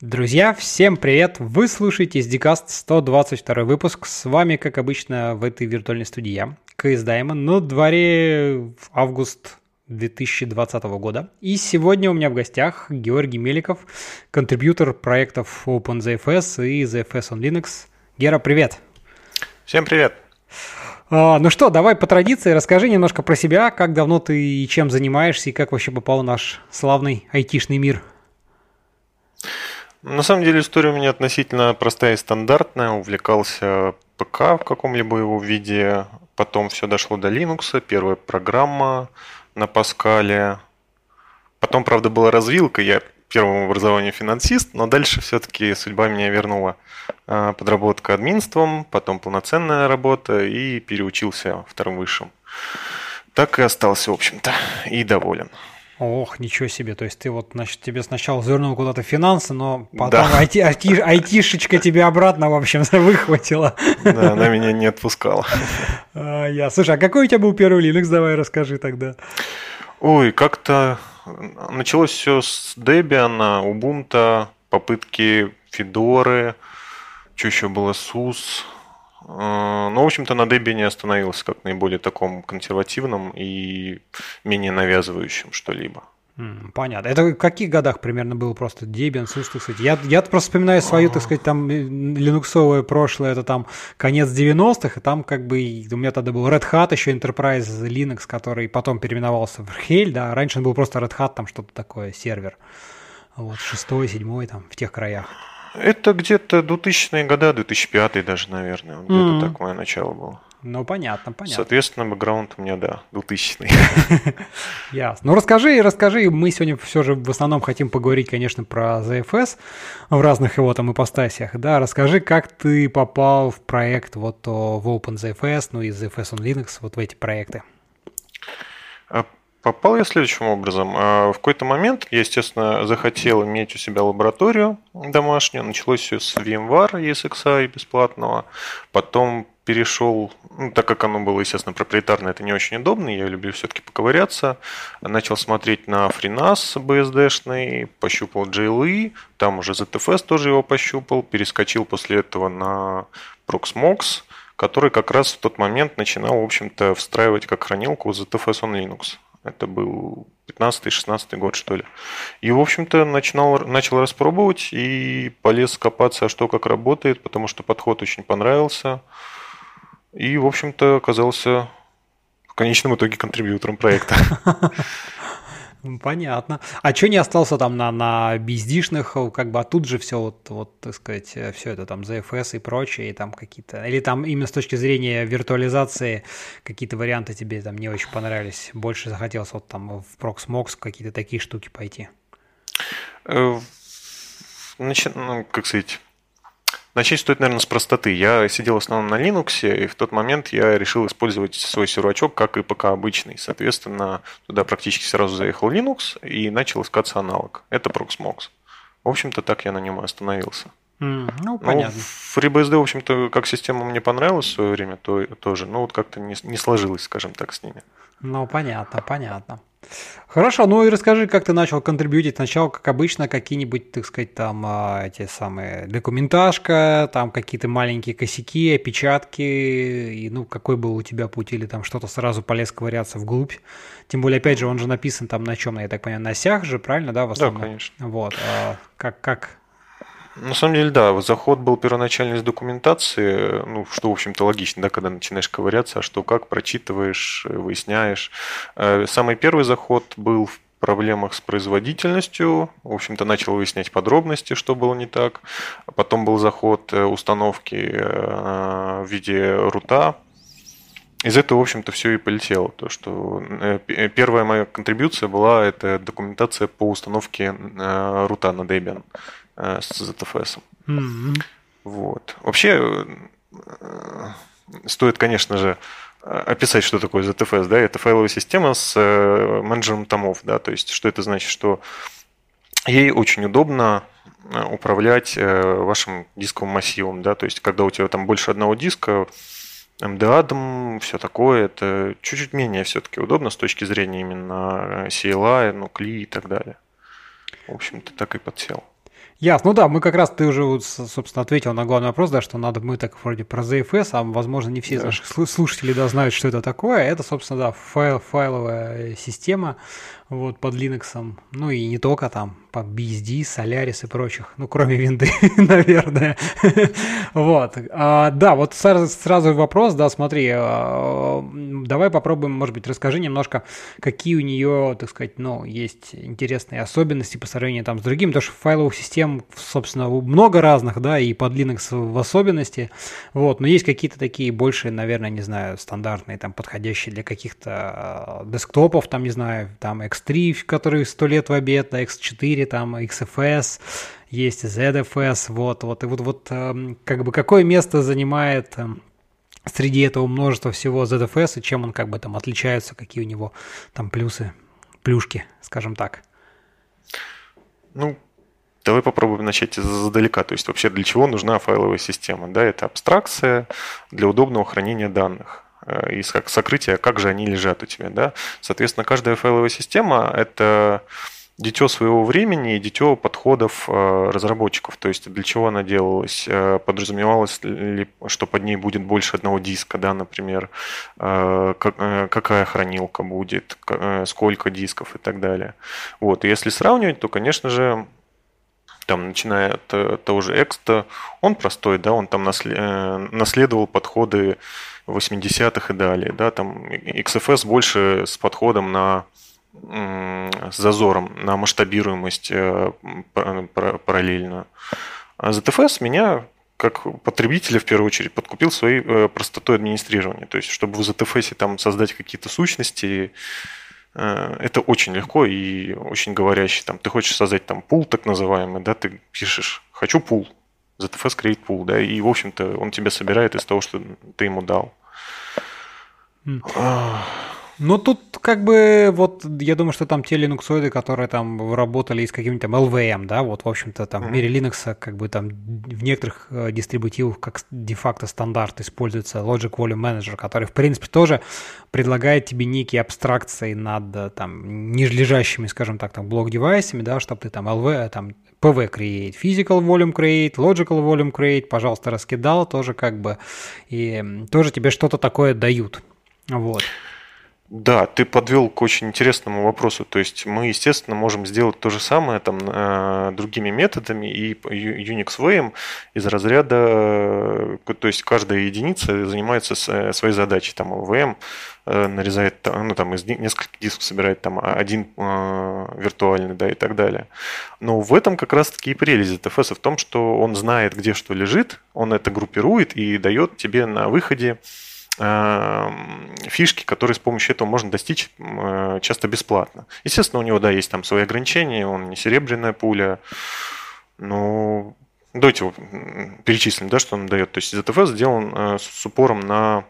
Друзья, всем привет! Вы слушаете SDCast 122 выпуск. С вами, как обычно, в этой виртуальной студии я, КС Даймон. На дворе август 2020 года. И сегодня у меня в гостях Георгий Меликов, контрибьютор проектов OpenZFS и ZFS on Linux. Гера, привет! Всем привет! А, ну что, давай по традиции расскажи немножко про себя, как давно ты и чем занимаешься, и как вообще попал в наш славный айтишный мир. На самом деле история у меня относительно простая и стандартная. Увлекался ПК в каком-либо его виде. Потом все дошло до Linux. Первая программа на Паскале. Потом, правда, была развилка. Я первому образованию финансист, но дальше все-таки судьба меня вернула. А, подработка админством, потом полноценная работа и переучился вторым высшим. Так и остался, в общем-то, и доволен. Ох, ничего себе. То есть ты вот, значит, тебе сначала звернул куда-то финансы, но потом да. айти, айти, айтишечка тебя обратно, в общем, выхватила. Да, она меня не отпускала. А, я. Слушай, а какой у тебя был первый Linux? Давай расскажи тогда. Ой, как-то началось все с Debian, Ubuntu, попытки Федоры, что еще было, SUS, ну, в общем-то, на Debian остановился как наиболее таком консервативном и менее навязывающем что-либо. Понятно. Это в каких годах примерно было просто Debian, SUS, так сказать? Я, я просто вспоминаю свою, так сказать, там э, линуксовое прошлое, это там конец 90-х, и там как бы у меня тогда был Red Hat, еще Enterprise Linux, который потом переименовался в Hell, да, раньше он был просто Red Hat, там что-то такое, сервер. Вот, шестой, седьмой, там, в тех краях. Это где-то 2000-е годы, 2005 даже, наверное. Где-то mm-hmm. так мое начало было. Ну, понятно, понятно. Соответственно, бэкграунд у меня, да, 2000-й. Ясно. Ну, расскажи, расскажи. Мы сегодня все же в основном хотим поговорить, конечно, про ZFS в разных его там ипостасиях. Да, расскажи, как ты попал в проект вот в OpenZFS, ну и ZFS on Linux, вот в эти проекты. Попал я следующим образом. А, в какой-то момент я, естественно, захотел иметь у себя лабораторию домашнюю. Началось все с VMware ESXi бесплатного. Потом перешел, ну, так как оно было, естественно, проприетарное, это не очень удобно, я люблю все-таки поковыряться. Начал смотреть на FreeNAS BSD-шный, пощупал JLE, там уже ZFS тоже его пощупал, перескочил после этого на Proxmox, который как раз в тот момент начинал, в общем-то, встраивать как хранилку ZFS on Linux. Это был 15-16 год, что ли. И, в общем-то, начинал, начал распробовать и полез копаться, что как работает, потому что подход очень понравился. И, в общем-то, оказался в конечном итоге контрибьютором проекта. Понятно. А что не остался там на, на бездишных, как бы, а тут же все вот, вот, так сказать, э, все это там ZFS и прочее, и там какие-то, или там именно с точки зрения виртуализации какие-то варианты тебе там не очень понравились, больше захотелось вот там в Proxmox какие-то такие штуки пойти? Значит, э, ну, как сказать, Начать стоит, наверное, с простоты. Я сидел в основном на Linux, и в тот момент я решил использовать свой сервачок, как и пока обычный. Соответственно, туда практически сразу заехал Linux и начал искаться аналог. Это Proxmox. В общем-то, так я на нем и остановился. Mm, ну, понятно. Ну, FreeBSD, в общем-то, как система мне понравилась в свое время, то тоже. Но вот как-то не, не сложилось, скажем так, с ними. Ну, понятно, понятно. Хорошо, ну и расскажи, как ты начал контрибьютить. Сначала, как обычно, какие-нибудь, так сказать, там а, эти самые документажка, там какие-то маленькие косяки, опечатки, и ну какой был у тебя путь, или там что-то сразу полез ковыряться вглубь. Тем более, опять же, он же написан там на чем, я так понимаю, на осях же, правильно, да, в основном? Да, конечно. Вот. А как, как, на самом деле, да, заход был первоначальный из документации, ну, что, в общем-то, логично, да, когда начинаешь ковыряться, а что как, прочитываешь, выясняешь. Э, самый первый заход был в проблемах с производительностью. В общем-то, начал выяснять подробности, что было не так. Потом был заход э, установки э, в виде рута. Из этого, в общем-то, все и полетело. То, что первая моя контрибуция была это документация по установке рута на Debian. Э, с ZFS. Mm-hmm. Вот. Вообще, э, стоит, конечно же, описать, что такое ZFS. Да? Это файловая система с э, менеджером томов. Да? То есть, что это значит? Что ей очень удобно управлять вашим дисковым массивом. Да? То есть, когда у тебя там больше одного диска, MDAD, все такое, это чуть-чуть менее все-таки удобно с точки зрения именно CLI, нукли и так далее. В общем-то, так и подсел. Ясно. Ну да, мы как раз, ты уже, собственно, ответил на главный вопрос, да, что надо, мы так вроде про ZFS, а возможно не все из наших слушателей, да, знают, что это такое. Это, собственно, да, файл, файловая система, вот, под Linux, ну и не только там, по BSD, Solaris и прочих, ну, кроме винды, наверное. вот. А, да, вот сразу, сразу вопрос, да, смотри, а, давай попробуем, может быть, расскажи немножко, какие у нее, так сказать, ну, есть интересные особенности по сравнению там с другими, потому что файловых систем, собственно, много разных, да, и под Linux в особенности, вот, но есть какие-то такие больше, наверное, не знаю, стандартные, там, подходящие для каких-то а, десктопов, там, не знаю, там, X3, который 100 лет в обед, да, X4, там, XFS, есть ZFS, вот, вот, и вот, вот, эм, как бы, какое место занимает эм, среди этого множества всего ZFS, и чем он как бы там отличается, какие у него там плюсы, плюшки, скажем так. Ну, Давай попробуем начать издалека. То есть вообще для чего нужна файловая система? Да, это абстракция для удобного хранения данных. Э, и сокрытия, как же они лежат у тебя. Да? Соответственно, каждая файловая система – это дитё своего времени и дитё подходов э, разработчиков. То есть для чего она делалась? Э, подразумевалось ли, что под ней будет больше одного диска, да, например, какая хранилка будет, сколько дисков и так далее. Вот. И если сравнивать, то, конечно же, там, начиная от того же Экста, он простой, да, он там наследовал подходы 80-х и далее. Да, там XFS больше с подходом на с зазором на масштабируемость э, параллельно. А ZFS меня как потребителя в первую очередь подкупил своей э, простотой администрирования. То есть, чтобы в ZFS там создать какие-то сущности, э, это очень легко и очень говорящий. Там, ты хочешь создать там пул так называемый, да, ты пишешь «хочу пул», ZFS create pool, да, и, в общем-то, он тебе собирает из того, что ты ему дал. Ну, тут как бы, вот, я думаю, что там те линуксоиды, которые там работали с каким-нибудь там LVM, да, вот, в общем-то, там mm-hmm. в мире Linux, как бы там в некоторых э, дистрибутивах как де-факто стандарт используется Logic Volume Manager, который, в принципе, тоже предлагает тебе некие абстракции над э, там нижележащими, скажем так, там блок-девайсами, да, чтобы ты там LV, там PV create, physical volume create, logical volume create, пожалуйста, раскидал, тоже как бы, и тоже тебе что-то такое дают. Вот. Да, ты подвел к очень интересному вопросу. То есть мы, естественно, можем сделать то же самое там э, другими методами и Unix VM из разряда, э, то есть каждая единица занимается э, своей задачей. Там VM нарезает, ну там из нескольких дисков собирает там один виртуальный, да, и так далее. Но в этом как раз-таки и прелесть ZFS в том, что он знает, где что лежит, он это группирует и дает тебе на выходе фишки, которые с помощью этого можно достичь э, часто бесплатно. Естественно, у него, да, есть там свои ограничения, он не серебряная пуля, но давайте перечислим, да, что он дает. То есть ZFS сделан э, с упором на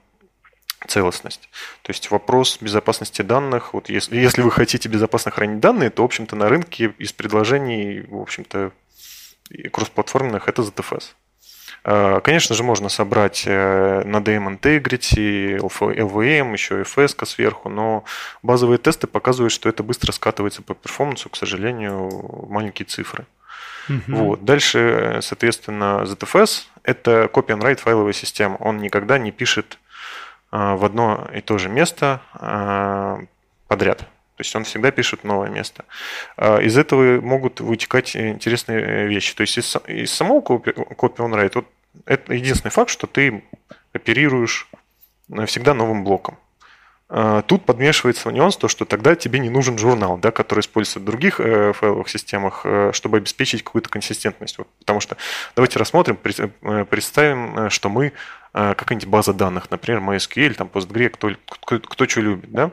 целостность. То есть вопрос безопасности данных, вот если, если вы хотите безопасно хранить данные, то, в общем-то, на рынке из предложений, в общем-то, кроссплатформенных это ZFS. Э, конечно же, можно собрать э, на DM Integrity, LVM, еще FS сверху, но базовые тесты показывают, что это быстро скатывается по перформансу, к сожалению, маленькие цифры. Угу. Вот. Дальше, соответственно, ZFS – это copy and write файловая система. Он никогда не пишет э, в одно и то же место подряд. То есть он всегда пишет новое место. Из этого могут вытекать интересные вещи. То есть из, из самого copy on write, вот это единственный факт, что ты оперируешь всегда новым блоком. Тут подмешивается нюанс, то, что тогда тебе не нужен журнал, да, который используется в других э, файловых системах, э, чтобы обеспечить какую-то консистентность. Вот, потому что давайте рассмотрим, э, представим, что мы Э, какая-нибудь база данных, например, MySQL, там PostgreSQL, кто, кто, кто что любит, да?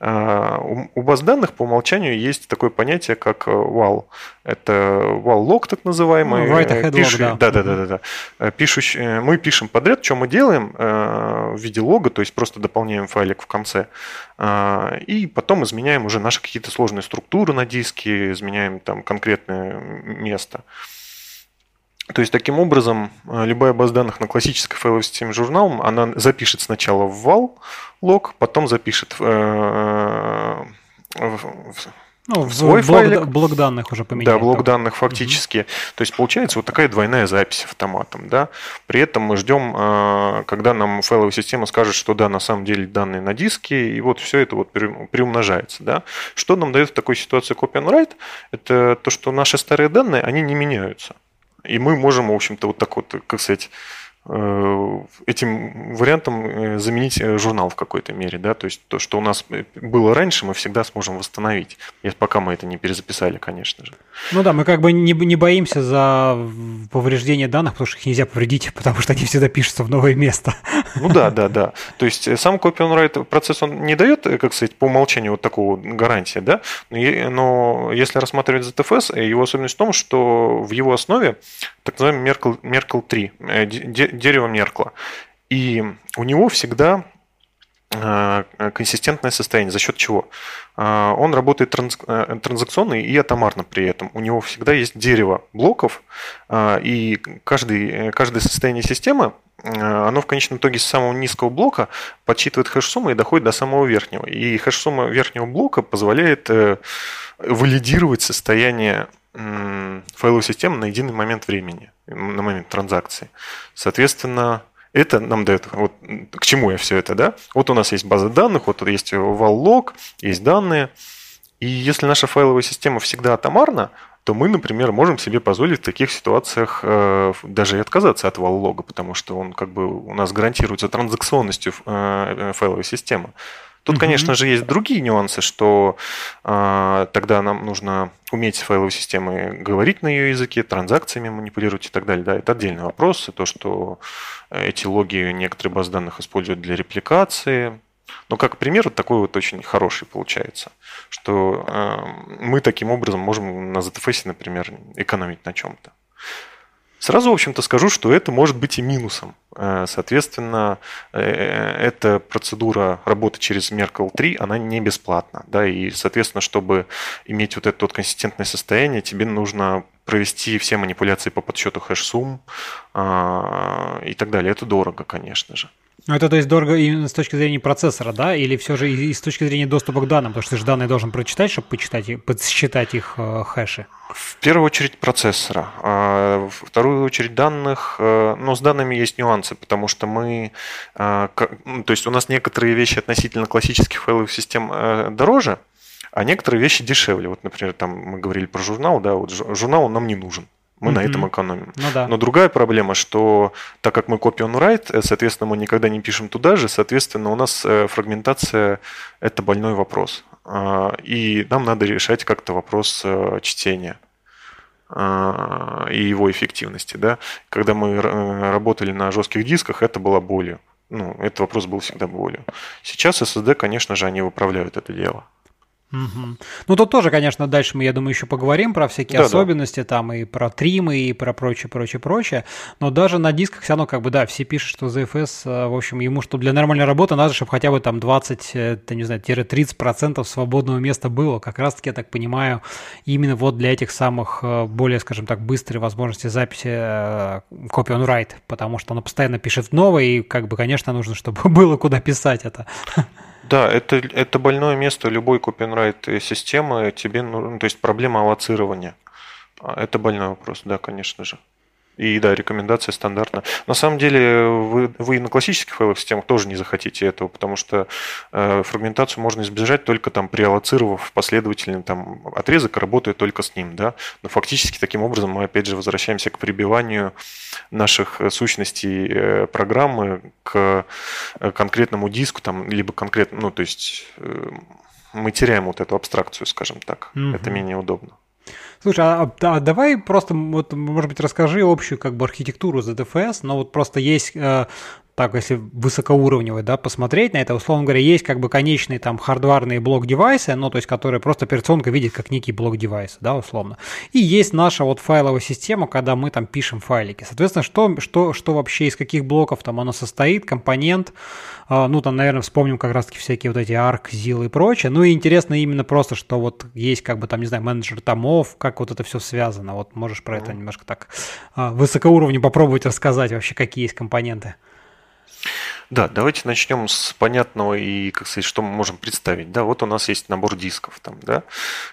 А, у баз данных по умолчанию есть такое понятие, как. Э, Это wal log, так называемый. Ну, write ahead Пиш... log, да. Да, да, да, да, да. Пишущий... Мы пишем подряд, что мы делаем э, в виде лога, то есть просто дополняем файлик в конце, и потом изменяем уже наши какие-то сложные структуры на диске, изменяем там конкретное место. То есть, таким образом, э, любая база данных на классической файловой системе журналом, она запишет сначала в вал лог, потом запишет в, э, в, ну, в свой блок, файлик. Блок данных уже поменять. Да, блок данных фактически. Угу. То есть получается вот такая двойная запись автоматом. Да? При этом мы ждем, когда нам файловая система скажет, что да, на самом деле данные на диске, и вот все это вот приумножается. Да? Что нам дает в такой ситуации copy and write? Это то, что наши старые данные, они не меняются. И мы можем, в общем-то, вот так вот, как сказать, этим вариантом э, заменить э, журнал в какой-то мере, да, то есть то, что у нас было раньше, мы всегда сможем восстановить, пока мы это не перезаписали, конечно же. Ну да, мы как бы не, не боимся за повреждение данных, потому что их нельзя повредить, потому что они всегда пишутся в новое место. Ну да, да, да. То есть сам copy on write процесс, он не дает, как сказать, по умолчанию вот такого гарантии, да, но если рассматривать ZFS, его особенность в том, что в его основе так называемый Merkle, Merkle 3, дерево Меркла. И у него всегда э, консистентное состояние. За счет чего? Э, он работает транз, э, транзакционно и атомарно при этом. У него всегда есть дерево блоков, и каждый, каждое состояние системы оно в конечном итоге с самого низкого блока подсчитывает хэш-сумму и доходит до самого верхнего. И хэш-сумма верхнего блока позволяет валидировать состояние файловой системы на единый момент времени, на момент транзакции. Соответственно, это нам дает, вот к чему я все это, да? Вот у нас есть база данных, вот есть вал-лог, есть данные. И если наша файловая система всегда атомарна, то мы, например, можем себе позволить в таких ситуациях э, даже и отказаться от вал-лога, потому что он как бы у нас гарантируется транзакционностью э, файловой системы. Тут, угу. конечно же, есть другие нюансы, что э, тогда нам нужно уметь с файловой системой говорить на ее языке, транзакциями манипулировать и так далее. Да, это отдельный вопрос. И то, что эти логи некоторые баз данных используют для репликации. Но как пример, вот такой вот очень хороший получается, что э, мы таким образом можем на ZFS, например, экономить на чем-то. Сразу, в общем-то, скажу, что это может быть и минусом. Э, соответственно, э, эта процедура работы через Merkle 3, она не бесплатна. Да, и, соответственно, чтобы иметь вот это вот консистентное состояние, тебе нужно провести все манипуляции по подсчету хэш-сумм а, и так далее. Это дорого, конечно же. Ну, это то есть дорого именно с точки зрения процессора, да, или все же и, с точки зрения доступа к данным, потому что ты же данные должен прочитать, чтобы почитать, подсчитать их э, хэши. В первую очередь процессора, а в вторую очередь данных, э, но с данными есть нюансы, потому что мы, э, ну, то есть у нас некоторые вещи относительно классических файловых систем э, дороже, а некоторые вещи дешевле. Вот, например, там мы говорили про журнал, да, вот журнал он нам не нужен. Мы mm-hmm. на этом экономим. Ну, да. Но другая проблема, что так как мы copy on write, э, соответственно, мы никогда не пишем туда же, соответственно, у нас э, фрагментация – это больной вопрос. А, и нам надо решать как-то вопрос э, чтения а, и его эффективности. Да? Когда мы работали на жестких дисках, это было болью. Ну, этот вопрос был всегда болью. Сейчас SSD, конечно же, они выправляют это дело. Угу. Ну, тут тоже, конечно, дальше мы, я думаю, еще поговорим про всякие да, особенности, да. там и про тримы, и про прочее, прочее, прочее. Но даже на дисках все равно, как бы, да, все пишут, что ZFS, э, в общем, ему, чтобы для нормальной работы надо, чтобы хотя бы там 20, э, не знаю, 30% свободного места было. Как раз-таки, я так понимаю, именно вот для этих самых э, более, скажем так, быстрой возможности записи copy on write, потому что оно постоянно пишет новое, и, как бы, конечно, нужно, чтобы было куда писать это. Да, это, это больное место любой copyright системы. Тебе нужно, то есть проблема аллоцирования. А, это больной вопрос, да, конечно же. И да, рекомендация стандартна. На самом деле вы, вы на классических файловых системах тоже не захотите этого, потому что э, фрагментацию можно избежать только там приаллоцировав последовательный там отрезок, работая только с ним, да. Но фактически таким образом мы опять же возвращаемся к прибиванию наших сущностей э, программы к э, конкретному диску, там, либо конкретно, ну то есть э, мы теряем вот эту абстракцию, скажем так. Угу. Это менее удобно. Слушай, а, а давай просто, вот, может быть, расскажи общую как бы архитектуру ZFS, но вот просто есть э, так, если высокоуровневый, да, посмотреть на это, условно говоря, есть как бы конечные там хардварные блок-девайсы, ну, то есть, которые просто операционка видит как некий блок-девайс, да, условно. И есть наша вот файловая система, когда мы там пишем файлики. Соответственно, что, что, что вообще из каких блоков там оно состоит, компонент, а, ну, там, наверное, вспомним как раз-таки всякие вот эти ARC, ZIL и прочее. Ну, и интересно именно просто, что вот есть как бы там, не знаю, менеджер томов, как вот это все связано. Вот можешь про это немножко так а, высокоуровневый попробовать рассказать вообще, какие есть компоненты. Да, давайте начнем с понятного и, как сказать, что мы можем представить. Да, вот у нас есть набор дисков там, да.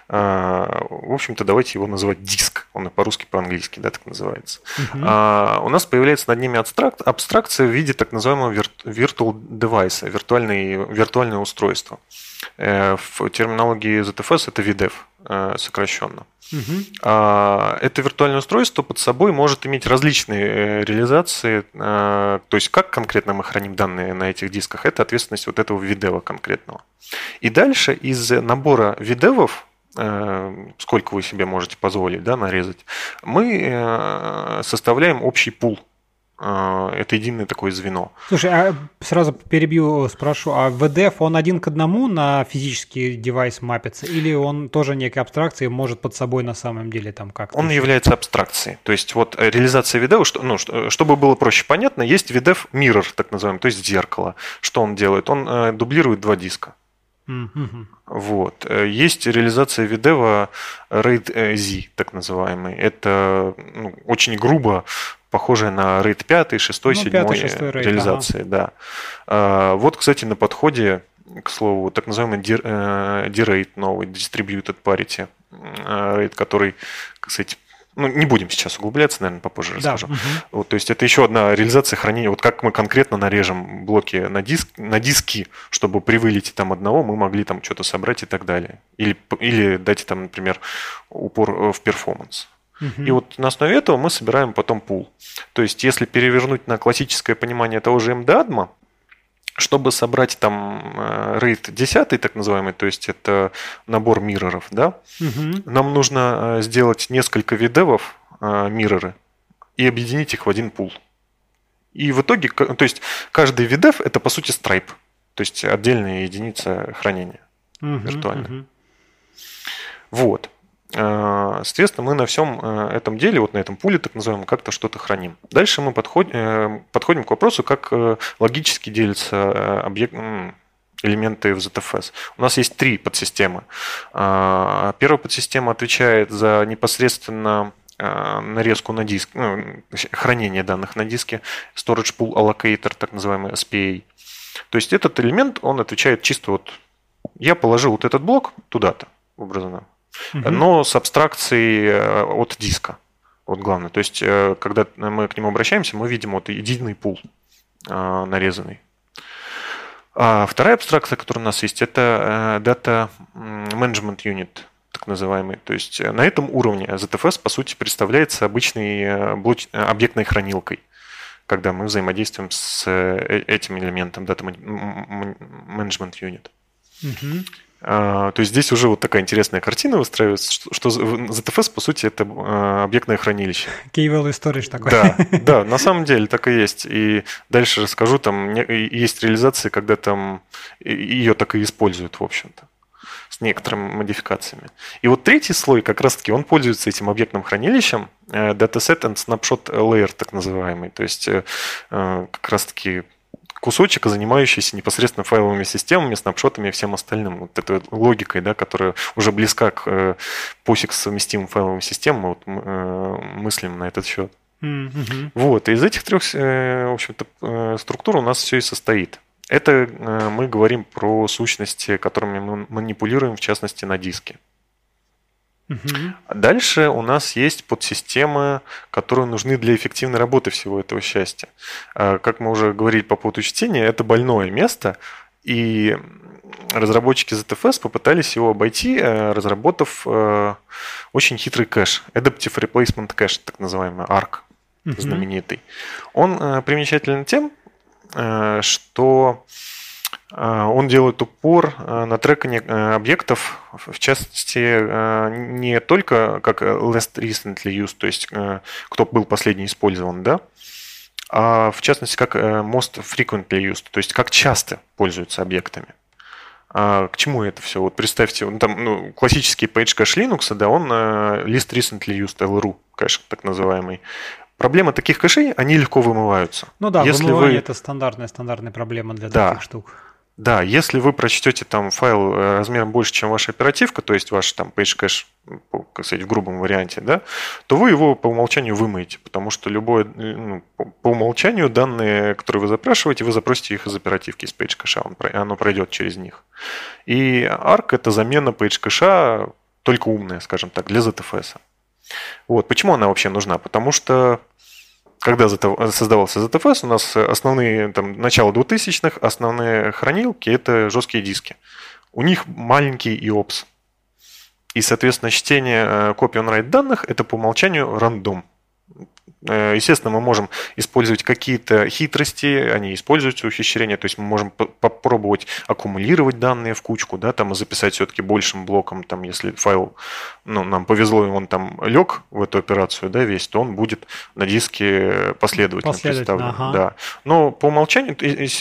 А, в общем-то, давайте его называть диск. Он и по-русски, по-английски, да, так называется. Угу. А, у нас появляется над ними абстракт, абстракция в виде так называемого virtual device, виртуальное, виртуальное устройство. Э, в терминологии ZFS это VDEV э, сокращенно. Угу. Это виртуальное устройство под собой может иметь различные э, реализации. То есть, как конкретно мы храним данные на этих дисках, это ответственность вот этого видева конкретного. И дальше из набора видевов, сколько вы себе можете позволить да, нарезать, мы составляем общий пул это единое такое звено. Слушай, а сразу перебью, спрошу, а VDF, он один к одному на физический девайс мапится, или он тоже некой абстракцией может под собой на самом деле там как-то? Он является абстракцией. То есть вот э, реализация VDF, что, ну, чтобы было проще понятно, есть VDF Mirror, так называемый, то есть зеркало. Что он делает? Он э, дублирует два диска. Mm-hmm. Вот. Э, есть реализация видева RAID Z, так называемый. Это ну, очень грубо похожая на RAID 5, 6, ну, 7 реализации. Ага. Да. А, вот, кстати, на подходе, к слову, так называемый D-RAID э, новый, Distributed Parity RAID, который, кстати, ну, не будем сейчас углубляться, наверное, попозже да. расскажу. Угу. Вот, то есть это еще одна реализация хранения. Вот как мы конкретно нарежем блоки на, диск, на диски, чтобы при вылете там одного мы могли там что-то собрать и так далее. Или, или дать там, например, упор э, в перформанс. И вот на основе этого мы собираем потом пул. То есть, если перевернуть на классическое понимание того же MDADMA, чтобы собрать там э, RAID 10, так называемый, то есть это набор мирроров, да, угу. нам нужно э, сделать несколько видевов э, мирроры и объединить их в один пул. И в итоге, то есть каждый видев это по сути страйп, то есть отдельная единица хранения угу, виртуальная. Угу. Вот. Э, соответственно, мы на всем э, этом деле, вот на этом пуле, так называемом, как-то что-то храним. Дальше мы подходим, э, подходим к вопросу, как логически делятся объект, элементы в ZFS. У нас есть три подсистемы. Первая подсистема отвечает за непосредственно нарезку на диск, ну, хранение данных на диске, Storage Pool Allocator, так называемый SPA. То есть этот элемент, он отвечает чисто вот, я положил вот этот блок туда-то, образно, угу. но с абстракцией э, от диска. Вот главное. То есть, э, когда мы к нему обращаемся, мы видим вот единый пул э, нарезанный. А вторая абстракция, которая у нас есть, это Data Management Unit, так называемый. То есть на этом уровне ZFS, по сути, представляется обычной блоч... объектной хранилкой, когда мы взаимодействуем с этим элементом Data Management Unit. Угу. А, то есть здесь уже вот такая интересная картина выстраивается, что, что ZFS, по сути, это а, объектное хранилище. Key value storage такой. Да, да, на самом деле так и есть. И дальше расскажу, там есть реализации, когда там ее так и используют, в общем-то с некоторыми модификациями. И вот третий слой, как раз-таки, он пользуется этим объектным хранилищем, э, dataset and snapshot layer, так называемый. То есть, э, э, как раз-таки кусочек, занимающийся непосредственно файловыми системами, снапшотами и всем остальным. Вот этой логикой, да, которая уже близка к э, POSIX совместимым файловым системам, вот мы э, мыслим на этот счет. Mm-hmm. Вот, и из этих трех, э, в общем-то, структур у нас все и состоит. Это мы говорим про сущности, которыми мы манипулируем, в частности, на диске. Угу. Дальше у нас есть подсистемы, которые нужны для эффективной работы всего этого счастья. А, как мы уже говорили по поводу чтения, это больное место, и разработчики ZFS попытались его обойти, э, разработав э, очень хитрый кэш, Adaptive Replacement Cache, так называемый ARC, угу. знаменитый. Он э, примечателен тем, что он делает упор а, на трекание а, объектов, в частности, не только как last recently used, то есть кто был последний использован, да, а в частности как most frequently used, то есть как часто пользуются объектами. А к чему это все? Вот представьте, ну, там ну, классический page кэш Linux, да, он list recently used LRU кэш, так называемый. Проблема таких кэшей, они легко вымываются. Ну да, Если вымывание вы... это стандартная, стандартная проблема для да. таких штук. Да, если вы прочтете там файл э, размером больше, чем ваша оперативка, то есть ваш там page cache, как сказать, в грубом варианте, да, то вы его по умолчанию вымоете, потому что любое, э, ну, по умолчанию данные, которые вы запрашиваете, вы запросите их из оперативки, из page cache, оно пройдет через них. И ARC это замена page cache, только умная, скажем так, для ZFS. Вот. Почему она вообще нужна? Потому что когда создавался ZFS, у нас основные, там, начало 2000-х, основные хранилки – это жесткие диски. У них маленький IOPS. И, соответственно, чтение copy on write данных – это по умолчанию рандом. Э, естественно, мы можем использовать какие-то хитрости, они используются ухищрения, то есть мы можем попробовать аккумулировать данные в кучку, да, там и записать все-таки большим блоком, там, если файл, ну, нам повезло, и он там лег в эту операцию, да, весь, то он будет на диске последовательно, последовательно представлен. Ага. Да. Но по умолчанию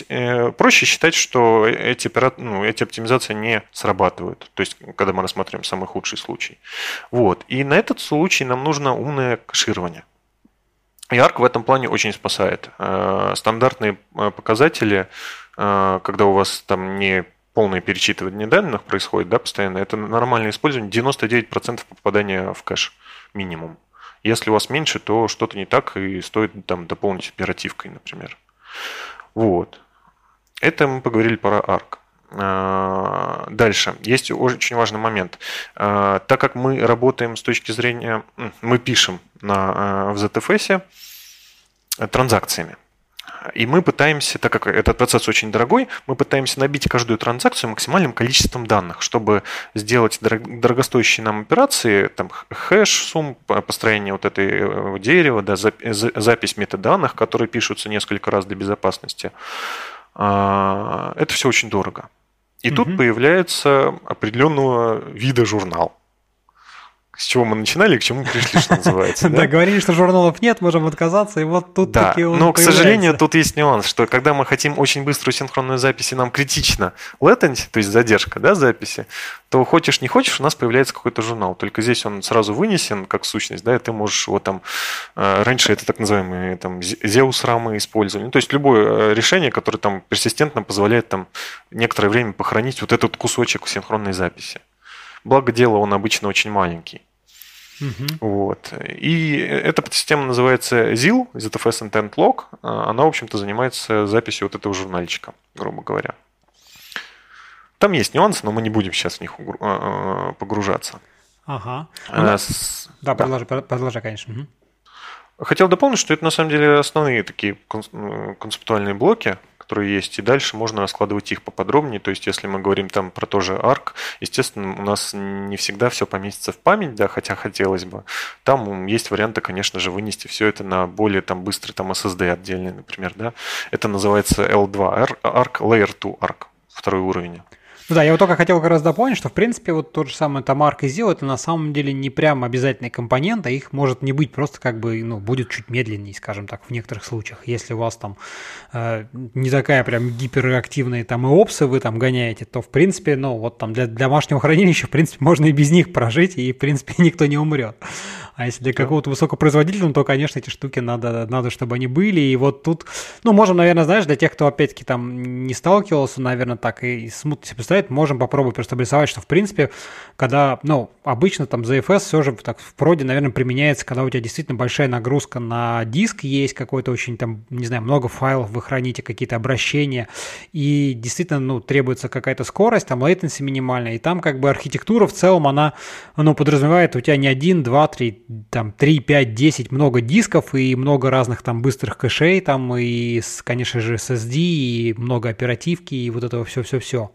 э, проще считать, что эти, ну, эти оптимизации не срабатывают, то есть когда мы рассматриваем самый худший случай. Вот. И на этот случай нам нужно умное кэширование. И ARC в этом плане очень спасает. Э, стандартные э, показатели, э, когда у вас там не полное перечитывание данных происходит, да, постоянно, это нормальное использование, 99% попадания в кэш минимум. Если у вас меньше, то что-то не так и стоит там дополнить оперативкой, например. Вот. Это мы поговорили про ARC. Дальше. Есть очень важный момент. Так как мы работаем с точки зрения... Мы пишем на, в ZFS транзакциями. И мы пытаемся, так как этот процесс очень дорогой, мы пытаемся набить каждую транзакцию максимальным количеством данных, чтобы сделать дорогостоящие нам операции, там хэш, сумм, построение вот этой э, дерева, да, запись метаданных, которые пишутся несколько раз для безопасности. А, это все очень дорого. И угу. тут появляется определенного вида журнал с чего мы начинали и к чему пришли, что называется. Да, говорили, что журналов нет, можем отказаться, и вот тут таки он но, к сожалению, тут есть нюанс, что когда мы хотим очень быструю синхронную запись, и нам критично latency, то есть задержка да, записи, то хочешь не хочешь, у нас появляется какой-то журнал. Только здесь он сразу вынесен как сущность, да, и ты можешь вот там... Э, раньше это так называемые там Zeus рамы использовали. Ну, то есть любое э, решение, которое там персистентно позволяет там некоторое время похоронить вот этот кусочек синхронной записи. Благо дело, он обычно очень маленький. Угу. Вот. И эта подсистема называется ZIL, ZFS Intent Log. Она, в общем-то, занимается записью вот этого журнальчика, грубо говоря. Там есть нюансы, но мы не будем сейчас в них а, а, погружаться. Ага. А, с... Да, да. Продолжи, продолжи, конечно. Угу. Хотел дополнить, что это на самом деле основные такие концептуальные блоки, которые есть, и дальше можно раскладывать их поподробнее. То есть, если мы говорим там про тоже ARC, естественно, у нас не всегда все поместится в память, да, хотя хотелось бы. Там есть варианты, конечно же, вынести все это на более там быстрый там SSD отдельный, например, да. Это называется L2 ARC, Layer 2 ARC, второй уровень. Ну да, я вот только хотел как раз дополнить, что в принципе вот тот же самый Тамарк и Zio это на самом деле не прям обязательный компонент, а их может не быть, просто как бы, ну, будет чуть медленнее, скажем так, в некоторых случаях. Если у вас там э, не такая прям гиперактивная там и опсы вы там гоняете, то в принципе, ну, вот там для домашнего хранилища, в принципе, можно и без них прожить, и в принципе никто не умрет. А если для какого-то высокопроизводительного, то, конечно, эти штуки надо, надо, чтобы они были. И вот тут, ну, можем, наверное, знаешь, для тех, кто, опять-таки, там не сталкивался, наверное, так и смутно себе представить, можем попробовать просто обрисовать, что, в принципе, когда, ну, обычно там ZFS все же так в проде, наверное, применяется, когда у тебя действительно большая нагрузка на диск есть, какой-то очень там, не знаю, много файлов вы храните, какие-то обращения, и действительно, ну, требуется какая-то скорость, там latency минимальная, и там как бы архитектура в целом, она, ну, подразумевает у тебя не один, два, три, там 3, 5, 10, много дисков и много разных там быстрых кэшей, там и, конечно же, SSD, и много оперативки, и вот этого все-все-все.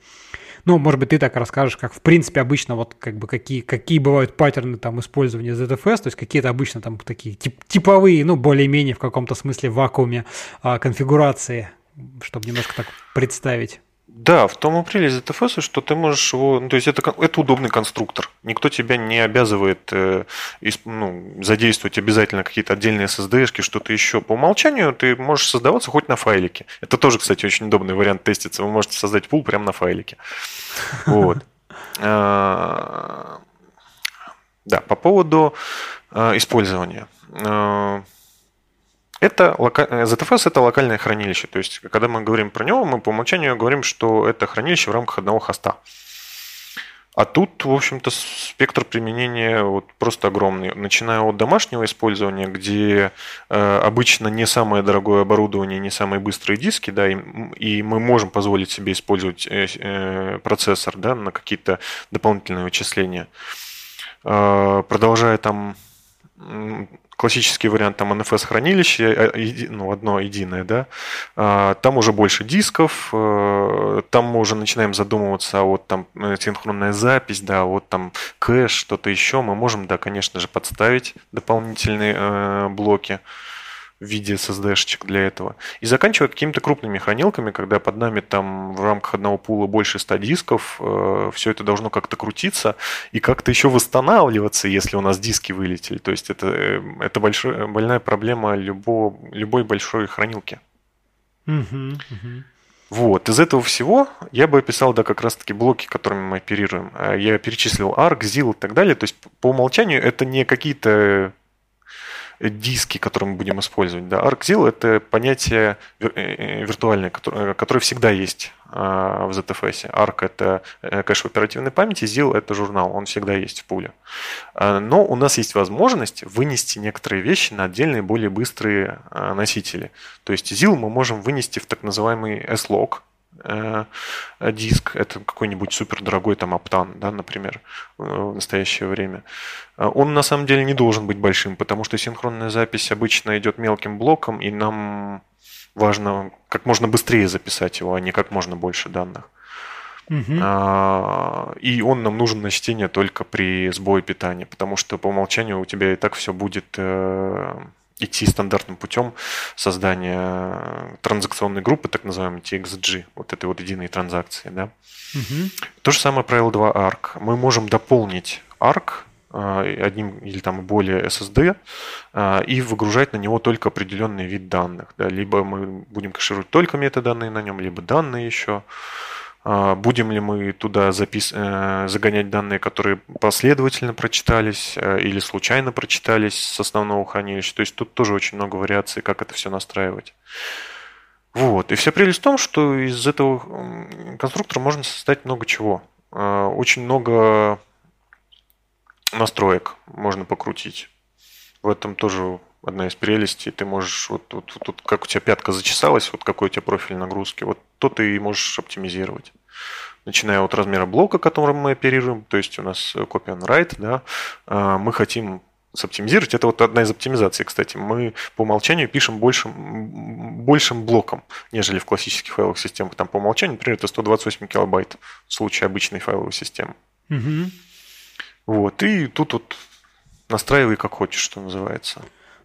Ну, может быть, ты так расскажешь, как, в принципе, обычно, вот, как бы, какие, какие бывают паттерны там использования ZFS, то есть какие-то обычно там такие тип, типовые, ну, более-менее в каком-то смысле в вакууме а, конфигурации, чтобы немножко так представить. Да, в том и прелесть ZFS, что ты можешь его... Ну, то есть это, это удобный конструктор. Никто тебя не обязывает э, ну, задействовать обязательно какие-то отдельные SSD-шки, что-то еще. По умолчанию ты можешь создаваться хоть на файлике. Это тоже, кстати, очень удобный вариант теститься. Вы можете создать пул прямо на файлике. Вот. А, да, по поводу а, использования. Это. ZFS это локальное хранилище. То есть, когда мы говорим про него, мы по умолчанию говорим, что это хранилище в рамках одного хоста. А тут, в общем-то, спектр применения вот просто огромный. Начиная от домашнего использования, где э, обычно не самое дорогое оборудование, не самые быстрые диски, да, и, и мы можем позволить себе использовать э, э, процессор да, на какие-то дополнительные вычисления. Э, продолжая там классический вариант там NFS хранилище, э, ну, одно единое, да, а, там уже больше дисков, э, там мы уже начинаем задумываться, а вот там э, синхронная запись, да, вот там кэш, что-то еще, мы можем, да, конечно же, подставить дополнительные блоки в виде SSD-шечек для этого. И заканчивая какими-то крупными хранилками, когда под нами там в рамках одного пула больше 100 дисков, э, все это должно как-то крутиться и как-то еще восстанавливаться, если у нас диски вылетели. То есть это, э, это большой, больная проблема любого, любой большой хранилки. Угу. Вот, из этого всего я бы описал, да, как раз-таки блоки, которыми мы оперируем. Э, я перечислил ARC, ZIL и так далее. То есть по умолчанию это не какие-то диски, которые мы будем использовать. Да. ArcZIL – это понятие э, э, виртуальное, которое, которое всегда есть а, в ZFS. Arc – это э, кэш в оперативной памяти, ZIL – это журнал, он всегда есть в пуле. А, но у нас есть возможность вынести некоторые вещи на отдельные, более быстрые а, носители. То есть ZIL мы можем вынести в так называемый S-Log, Э, диск, это какой-нибудь супер дорогой там Аптан, да, например, в настоящее время. Э, он на самом деле не должен быть большим, потому что синхронная запись обычно идет мелким блоком, и нам важно как можно быстрее записать его, а не как можно больше данных. Угу. И он нам нужен на чтение только при сбое питания, потому что по умолчанию у тебя и так все будет э, идти стандартным путем создания транзакционной группы, так называемой TXG, вот этой вот единой транзакции. Да? Угу. То же самое правило 2 ARC. Мы можем дополнить ARC э, одним или там более SSD э, и выгружать на него только определенный вид данных. Да? Либо мы будем кэшировать только метаданные на нем, либо данные еще. А, будем ли мы туда запис... Э, загонять данные, которые последовательно прочитались э, или случайно прочитались с основного хранилища? То есть тут тоже очень много вариаций, как это все настраивать. Вот. И вся прелесть в том, что из этого конструктора можно создать много чего. А, очень много настроек можно покрутить. В этом тоже одна из прелестей. Ты можешь, вот, вот, вот, вот как у тебя пятка зачесалась, вот какой у тебя профиль нагрузки, вот то ты и можешь оптимизировать. Начиная от размера блока, которым мы оперируем, то есть у нас copy on write, да, а, мы хотим соптимизировать. Это вот одна из оптимизаций, кстати. Мы по умолчанию пишем большим, большим блоком, нежели в классических файловых системах. Там по умолчанию, например, это 128 килобайт в случае обычной файловой системы. Угу. Вот. И тут вот настраивай как хочешь, что называется.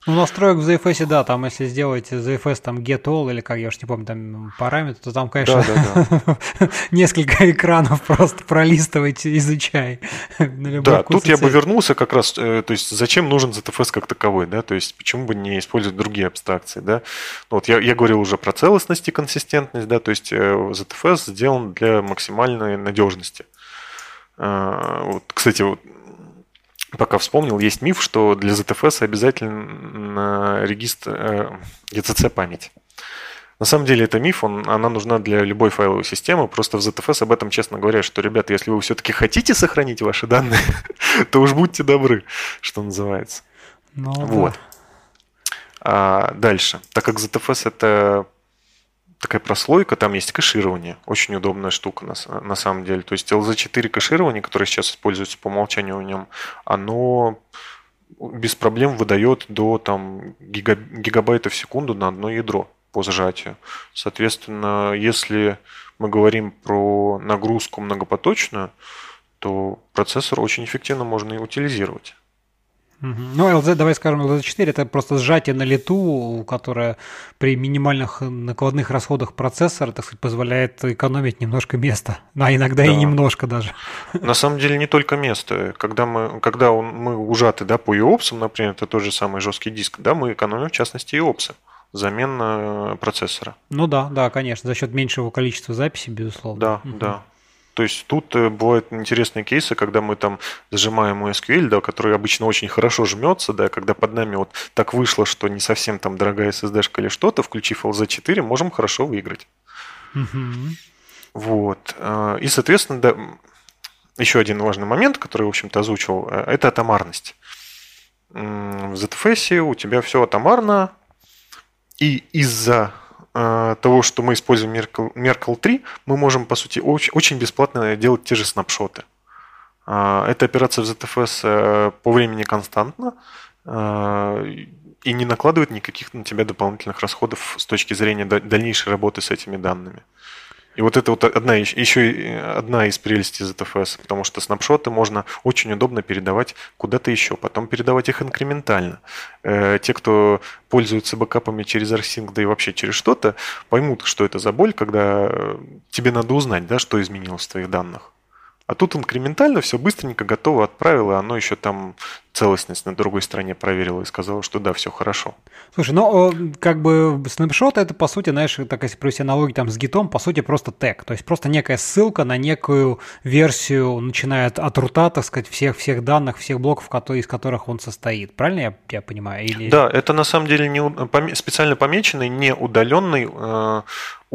Ну, настроек в ZFS, да, там если сделать ZFS там get all или как, я уж не помню, там параметр, то там, конечно, да, да, да. несколько экранов просто пролистывать, изучай. Да, тут я бы вернулся как раз, э, то есть зачем нужен ZFS как таковой, да, то есть почему бы не использовать другие абстракции, да. Ну, вот я, я говорил уже про целостность и консистентность, да, то есть э, ZFS сделан для максимальной надежности. А, вот, кстати, вот пока вспомнил, есть миф, что для ZFS обязательно регистр э, GCC память. На самом деле это миф, он, она нужна для любой файловой системы. Просто в ZFS об этом честно говорят, что, ребята, если вы все-таки хотите сохранить ваши данные, то уж будьте добры, что называется. Ну, вот. Да. А дальше. Так как ZFS это такая прослойка, там есть кэширование. Очень удобная штука на, на самом деле. То есть LZ4 кэширование, которое сейчас используется по умолчанию в нем, оно без проблем выдает до там, гига, гигабайтов в секунду на одно ядро по сжатию. Соответственно, если мы говорим про нагрузку многопоточную, то процессор очень эффективно можно и утилизировать. Ну, LZ, давай скажем, LZ4 это просто сжатие на лету, которое при минимальных накладных расходах процессора, так сказать, позволяет экономить немножко места, а иногда да. и немножко даже. На самом деле не только место. Когда мы, когда мы ужаты да, по EOPS, например, это тот же самый жесткий диск, да, мы экономим в частности EOPS замена процессора. Ну да, да, конечно, за счет меньшего количества записей, безусловно. Да, угу. да. То есть тут э, бывают интересные кейсы, когда мы там зажимаем SQL, да, который обычно очень хорошо жмется, да, когда под нами вот так вышло, что не совсем там дорогая SSD-шка или что-то, включив LZ4, можем хорошо выиграть. Угу. Вот. Э, и, соответственно, да, еще один важный момент, который, в общем-то, озвучил, э, это атомарность. В ZFS у тебя все атомарно, и из-за того, что мы используем Merkle, Merkle 3, мы можем, по сути, очень, очень бесплатно делать те же снапшоты. Эта операция в ZFS по времени константна и не накладывает никаких на тебя дополнительных расходов с точки зрения дальнейшей работы с этими данными. И вот это вот одна, еще одна из прелестей ZFS, потому что снапшоты можно очень удобно передавать куда-то еще, потом передавать их инкрементально. Э, те, кто пользуются бэкапами через RSync, да и вообще через что-то, поймут, что это за боль, когда э, тебе надо узнать, да, что изменилось в твоих данных. А тут инкрементально все быстренько готово отправил, и оно еще там целостность на другой стороне проверило и сказало, что да, все хорошо. Слушай, ну как бы снапшот это по сути, знаешь, так если провести аналогию там с гитом, по сути просто тег, то есть просто некая ссылка на некую версию, начиная от рута, так сказать, всех всех данных, всех блоков, из которых он состоит. Правильно я, я понимаю? Или... Да, это на самом деле не специально помеченный, не удаленный э,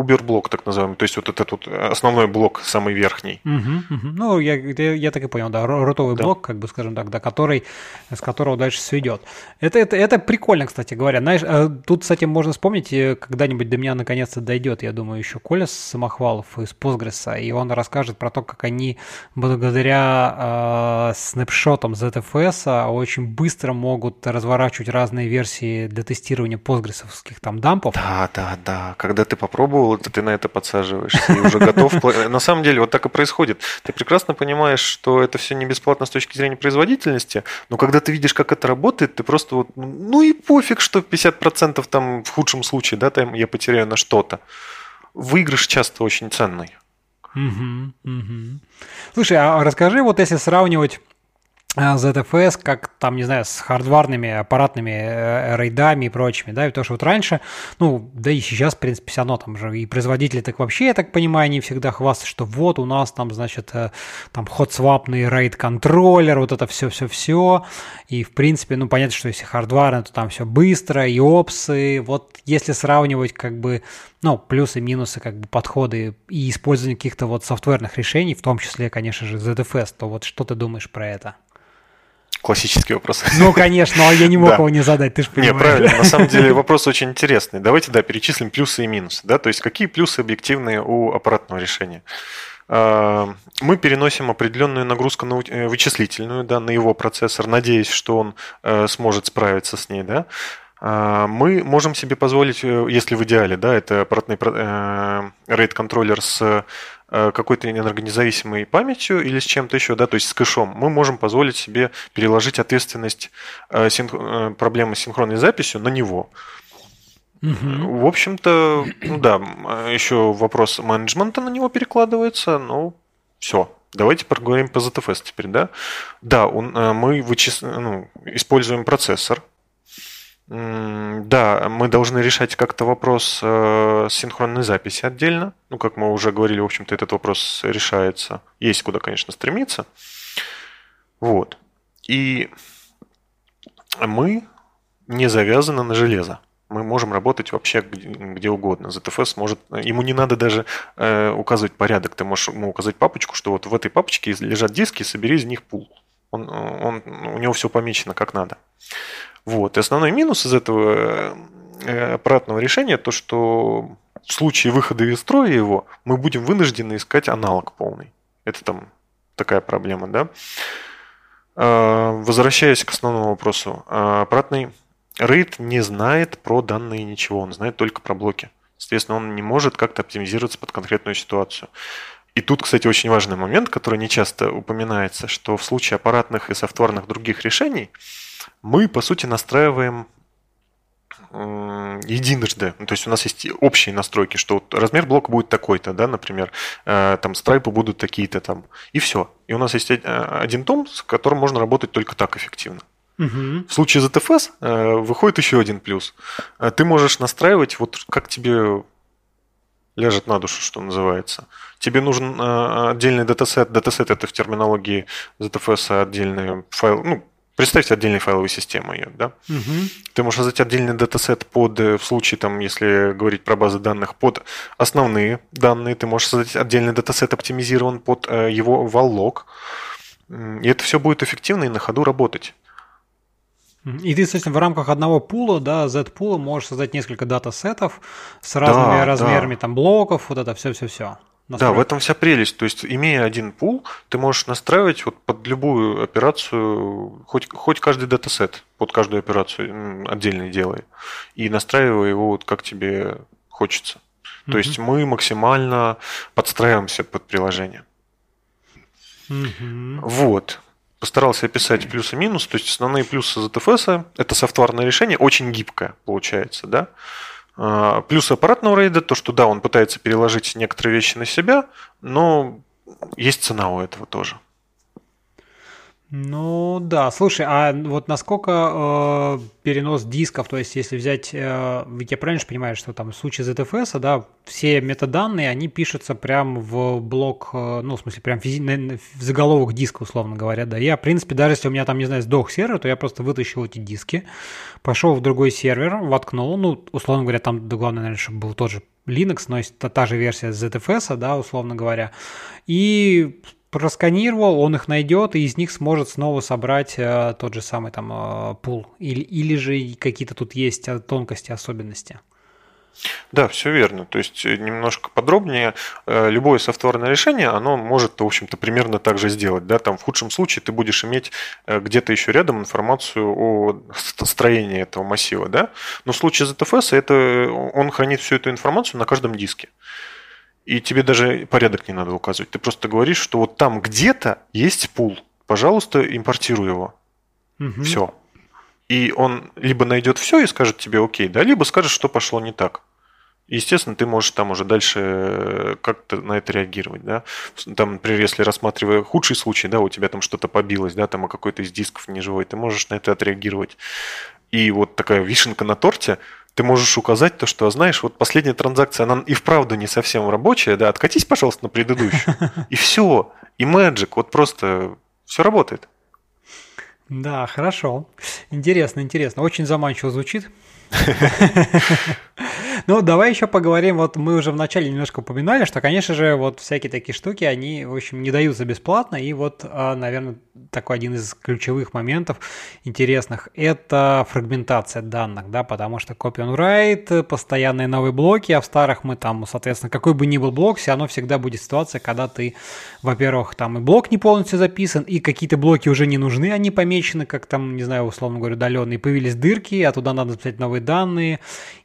Uber-блок, так называемый, то есть вот этот вот основной блок, самый верхний. Угу, угу. Ну, я, я, я так и понял, да, ротовый да. блок, как бы, скажем так, да, который, с которого дальше сведет. Это, это, это прикольно, кстати говоря. Знаешь, э, тут, кстати, можно вспомнить, э, когда-нибудь до меня наконец-то дойдет, я думаю, еще Коля Самохвалов из Postgres, и он расскажет про то, как они благодаря э, снапшотам ZFS очень быстро могут разворачивать разные версии для тестирования постгрессовских там дампов. Да, да, да. Когда ты попробовал пробовал, ты на это подсаживаешься и уже готов. На самом деле вот так и происходит. Ты прекрасно понимаешь, что это все не бесплатно с точки зрения производительности, но когда ты видишь, как это работает, ты просто вот, ну и пофиг, что 50% там в худшем случае, да, там я потеряю на что-то. Выигрыш часто очень ценный. Слушай, а расскажи, вот если сравнивать ZFS, а, как там, не знаю, с хардварными аппаратными э, рейдами и прочими, да, и то, что вот раньше, ну, да и сейчас, в принципе, все равно там же и производители так вообще, я так понимаю, они всегда хвастают, что вот у нас там, значит, э, там ход-свапный рейд-контроллер, вот это все-все-все, и, в принципе, ну, понятно, что если хардварно, то там все быстро, и опсы, вот если сравнивать, как бы, ну, плюсы, минусы, как бы, подходы и использование каких-то вот софтверных решений, в том числе, конечно же, ZFS, то вот что ты думаешь про это? Классический вопрос. Ну, конечно, а я не мог его не задать, ты же понимаешь. Не, правильно. На самом деле вопрос очень интересный. Давайте, да, перечислим плюсы и минусы. Да? То есть какие плюсы объективные у аппаратного решения? А, мы переносим определенную нагрузку на э, вычислительную, да, на его процессор, надеясь, что он э, сможет справиться с ней, да. А, мы можем себе позволить, э, если в идеале, да, это аппаратный RAID-контроллер с какой-то энергонезависимой памятью или с чем-то еще, да, то есть с кэшом, мы можем позволить себе переложить ответственность э, синх... Э, проблемы с синхронной записью на него. Угу. В общем-то, ну да, еще вопрос менеджмента на него перекладывается, ну, все. Давайте поговорим по ZFS теперь, да? Да, он, мы вычис... ну, используем процессор, да, мы должны решать как-то вопрос э, синхронной записи отдельно. Ну, как мы уже говорили, в общем-то, этот вопрос решается. Есть куда, конечно, стремиться. Вот. И мы не завязаны на железо. Мы можем работать вообще где, где угодно. ZFS может... Ему не надо даже э, указывать порядок. Ты можешь ему указать папочку, что вот в этой папочке лежат диски, собери из них пул. Он, он, у него все помечено как надо. Вот. И основной минус из этого э, аппаратного решения то, что в случае выхода из строя его мы будем вынуждены искать аналог полный. Это там такая проблема, да? А, возвращаясь к основному вопросу. А, аппаратный RAID не знает про данные ничего, он знает только про блоки. Соответственно, он не может как-то оптимизироваться под конкретную ситуацию. И тут, кстати, очень важный момент, который не часто упоминается, что в случае аппаратных и софтварных других решений – мы, по сути, настраиваем единожды. Ну, то есть у нас есть общие настройки, что вот размер блока будет такой-то, да, например, э, там stripe ы будут такие-то там, и все. И у нас есть э, один том, с которым можно работать только так эффективно. Угу. В случае ZFS э, выходит еще один плюс. Ты можешь настраивать, вот как тебе ляжет на душу, что называется. Тебе нужен отдельный датасет. Датасет это в терминологии ZFS отдельный файл, ну, Представьте отдельной файловой системы ее, да? Угу. Ты можешь создать отдельный датасет под, э, в случае, там, если говорить про базы данных, под основные данные. Ты можешь создать отдельный датасет оптимизирован под э, его WAL лог. И это все будет эффективно и на ходу работать. И ты, соответственно, в рамках одного пула, да, Z-пула можешь создать несколько датасетов с разными да, размерами да. там блоков, вот это все-все-все. Да, в этом вся прелесть. То есть, имея один пул, ты можешь настраивать вот под любую операцию, хоть, хоть каждый датасет под каждую операцию отдельно делай. И настраивай его вот как тебе хочется. То mm-hmm. есть мы максимально подстраиваемся под приложение. Mm-hmm. Вот. Постарался описать плюсы и минусы. То есть основные плюсы ZFS – это софтварное решение, очень гибкое получается, да. А, плюс аппаратного рейда, то, что да, он пытается переложить некоторые вещи на себя, но есть цена у этого тоже. Ну да, слушай, а вот насколько э, перенос дисков, то есть если взять, э, ведь я правильно понимаю, что там в случае ZFS, да, все метаданные, они пишутся прям в блок, э, ну в смысле прям физи- в заголовок диска, условно говоря, да. Я, в принципе, даже если у меня там, не знаю, сдох сервер, то я просто вытащил эти диски, пошел в другой сервер, воткнул, ну, условно говоря, там да, главное, наверное, чтобы был тот же Linux, но есть та, та же версия ZFS, да, условно говоря, и просканировал, он их найдет и из них сможет снова собрать э, тот же самый там э, пул. Или, или же какие-то тут есть э, тонкости, особенности. Да, все верно. То есть э, немножко подробнее, э, любое софтварное решение, оно может, в общем-то, примерно так же сделать. Да? Там в худшем случае ты будешь иметь где-то еще рядом информацию о строении этого массива. Да? Но в случае ZFS это, он хранит всю эту информацию на каждом диске. И тебе даже порядок не надо указывать. Ты просто говоришь, что вот там где-то есть пул. Пожалуйста, импортируй его. Угу. Все. И он либо найдет все и скажет тебе окей, да, либо скажет, что пошло не так. Естественно, ты можешь там уже дальше э, как-то на это реагировать, да. Там, например, если рассматривая худший случай, да, у тебя там что-то побилось, да, там какой-то из дисков не живой, ты можешь на это отреагировать. И вот такая вишенка на торте – ты можешь указать то, что, знаешь, вот последняя транзакция, она и вправду не совсем рабочая, да, откатись, пожалуйста, на предыдущую. И все. И Magic, вот просто все работает. Да, хорошо. Интересно, интересно. Очень заманчиво звучит. Ну, давай еще поговорим. Вот мы уже вначале немножко упоминали, что, конечно же, вот всякие такие штуки, они, в общем, не даются бесплатно. И вот, а, наверное, такой один из ключевых моментов интересных – это фрагментация данных, да, потому что copy on write, постоянные новые блоки, а в старых мы там, соответственно, какой бы ни был блок, все равно всегда будет ситуация, когда ты, во-первых, там и блок не полностью записан, и какие-то блоки уже не нужны, они помечены, как там, не знаю, условно говоря, удаленные, появились дырки, а туда надо записать новые данные,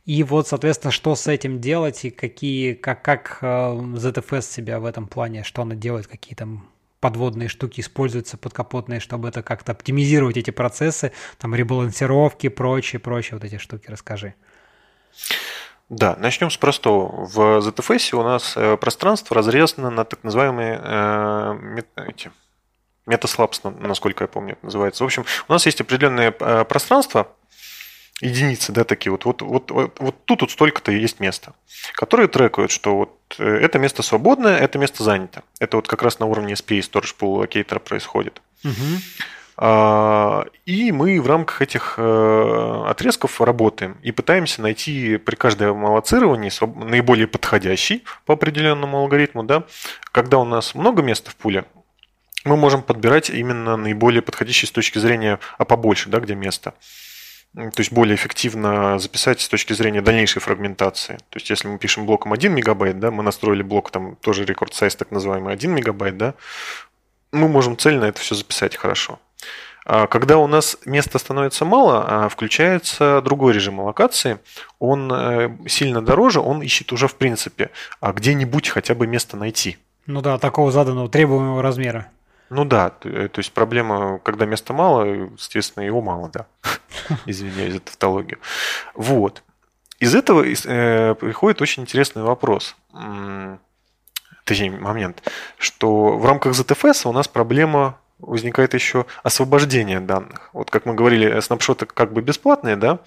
и вот, соответственно, что с этим делать и какие, как, как э, ZFS себя в этом плане, что она делает, какие там подводные штуки используются подкапотные, чтобы это как-то оптимизировать эти процессы, там ребалансировки, прочие, прочие вот эти штуки, расскажи. Да, начнем с простого. В ZFS у нас э, пространство разрезано на так называемые э, эти, метаслапс, насколько я помню, это называется. В общем, у нас есть определенное э, пространство, единицы, да, такие вот, вот, вот, вот, вот тут вот столько-то есть места, которые трекают, что вот э, это место свободное, это место занято. Это вот как раз на уровне Space Storage Pool Locator происходит. Угу. И мы в рамках этих э, отрезков работаем и пытаемся найти при каждом аллоцировании наиболее подходящий по определенному алгоритму. Да? Когда у нас много места в пуле, мы можем подбирать именно наиболее подходящий с точки зрения, а побольше, да, где место то есть более эффективно записать с точки зрения дальнейшей фрагментации. То есть если мы пишем блоком 1 мегабайт, да, мы настроили блок там тоже рекорд сайз так называемый 1 мегабайт, да, мы можем цельно это все записать хорошо. А когда у нас места становится мало, а включается другой режим аллокации. Он э, сильно дороже, он ищет уже в принципе а где-нибудь хотя бы место найти. Ну да, такого заданного требуемого размера. Ну да, то, то есть проблема, когда места мало, естественно, его мало, да. Извиняюсь за тавтологию. Вот. Из этого э, приходит очень интересный вопрос. Точнее, момент, что в рамках ZFS у нас проблема возникает еще освобождение данных. Вот как мы говорили, снапшоты как бы бесплатные, да,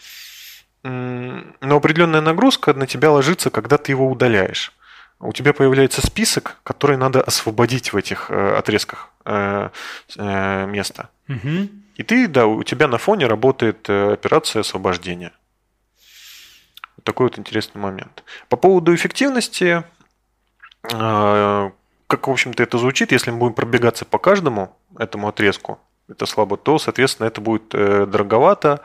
но определенная нагрузка на тебя ложится, когда ты его удаляешь. У тебя появляется список, который надо освободить в этих э, отрезках э, э, места. Угу. И ты, да, у тебя на фоне работает э, операция освобождения. Такой вот интересный момент. По поводу эффективности, э, как, в общем-то, это звучит, если мы будем пробегаться по каждому этому отрезку, это слабо, то, соответственно, это будет э, дороговато,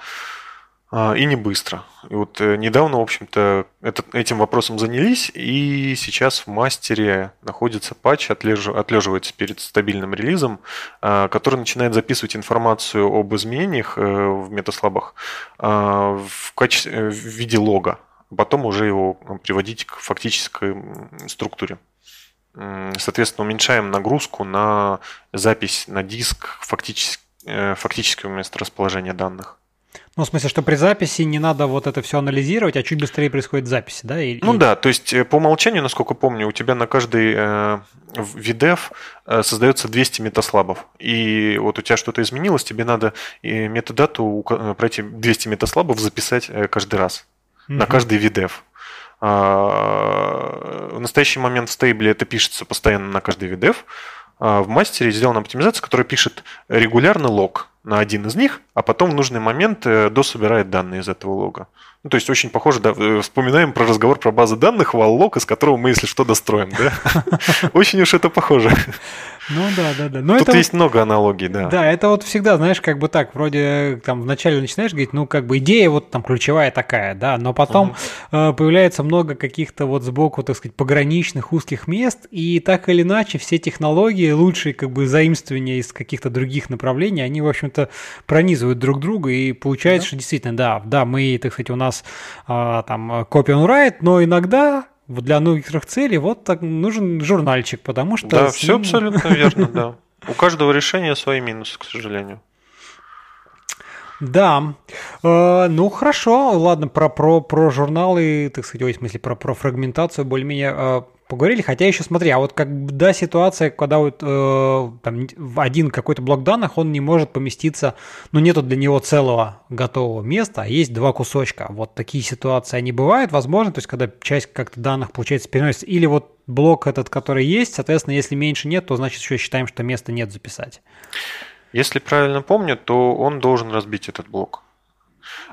и не быстро. И вот э, недавно, в общем-то, этим вопросом занялись, и сейчас в мастере находится патч, отлеж, отлеживается перед стабильным релизом, а, который начинает записывать информацию об изменениях э, в метаслабах а, в, качестве, в виде лога, потом уже его приводить к фактической структуре. Соответственно, уменьшаем нагрузку на запись на диск фактически, э, фактического месторасположения данных. Ну, в смысле, что при записи не надо вот это все анализировать, а чуть быстрее происходит запись, да? И, ну и... да, то есть э, по умолчанию, насколько помню, у тебя на каждый э, VDEV э, создается 200 метаслабов. И вот у тебя что-то изменилось, тебе надо и метадату э, про эти 200 метаслабов записать каждый раз mm-hmm. на каждый VDEV. А, в настоящий момент в стейбле это пишется постоянно на каждый VDEV. А в мастере сделана оптимизация, которая пишет регулярно лог на один из них, а потом в нужный момент э, дособирает данные из этого лога. Ну, то есть очень похоже, да, э, вспоминаем про разговор про базы данных, вал-лог, из которого мы, если что, достроим, да? Очень уж это похоже. Ну да, да, да. Но Тут это есть вот, много аналогий, да. Да, это вот всегда, знаешь, как бы так, вроде там вначале начинаешь говорить, ну как бы идея вот там ключевая такая, да, но потом угу. э, появляется много каких-то вот сбоку, так сказать, пограничных узких мест, и так или иначе все технологии, лучшие как бы заимствования из каких-то других направлений, они, в общем-то, пронизывают друг друга, и получается, да. что действительно, да, да, мы, так сказать, у нас э, там on write, но иногда для некоторых целей вот так нужен журнальчик, потому что... Да, все абсолютно верно, да. У каждого решения свои минусы, к сожалению. Да, э, ну хорошо, ладно, про, про, про журналы, так сказать, в смысле, про, про фрагментацию более-менее э, поговорили, хотя еще смотри, а вот когда ситуация, когда вот э, там один какой-то блок данных, он не может поместиться, ну нету для него целого готового места, а есть два кусочка. Вот такие ситуации они бывают, возможно, то есть когда часть как-то данных получается переносится, или вот блок этот, который есть, соответственно, если меньше нет, то значит еще считаем, что места нет записать. Если правильно помню, то он должен разбить этот блок.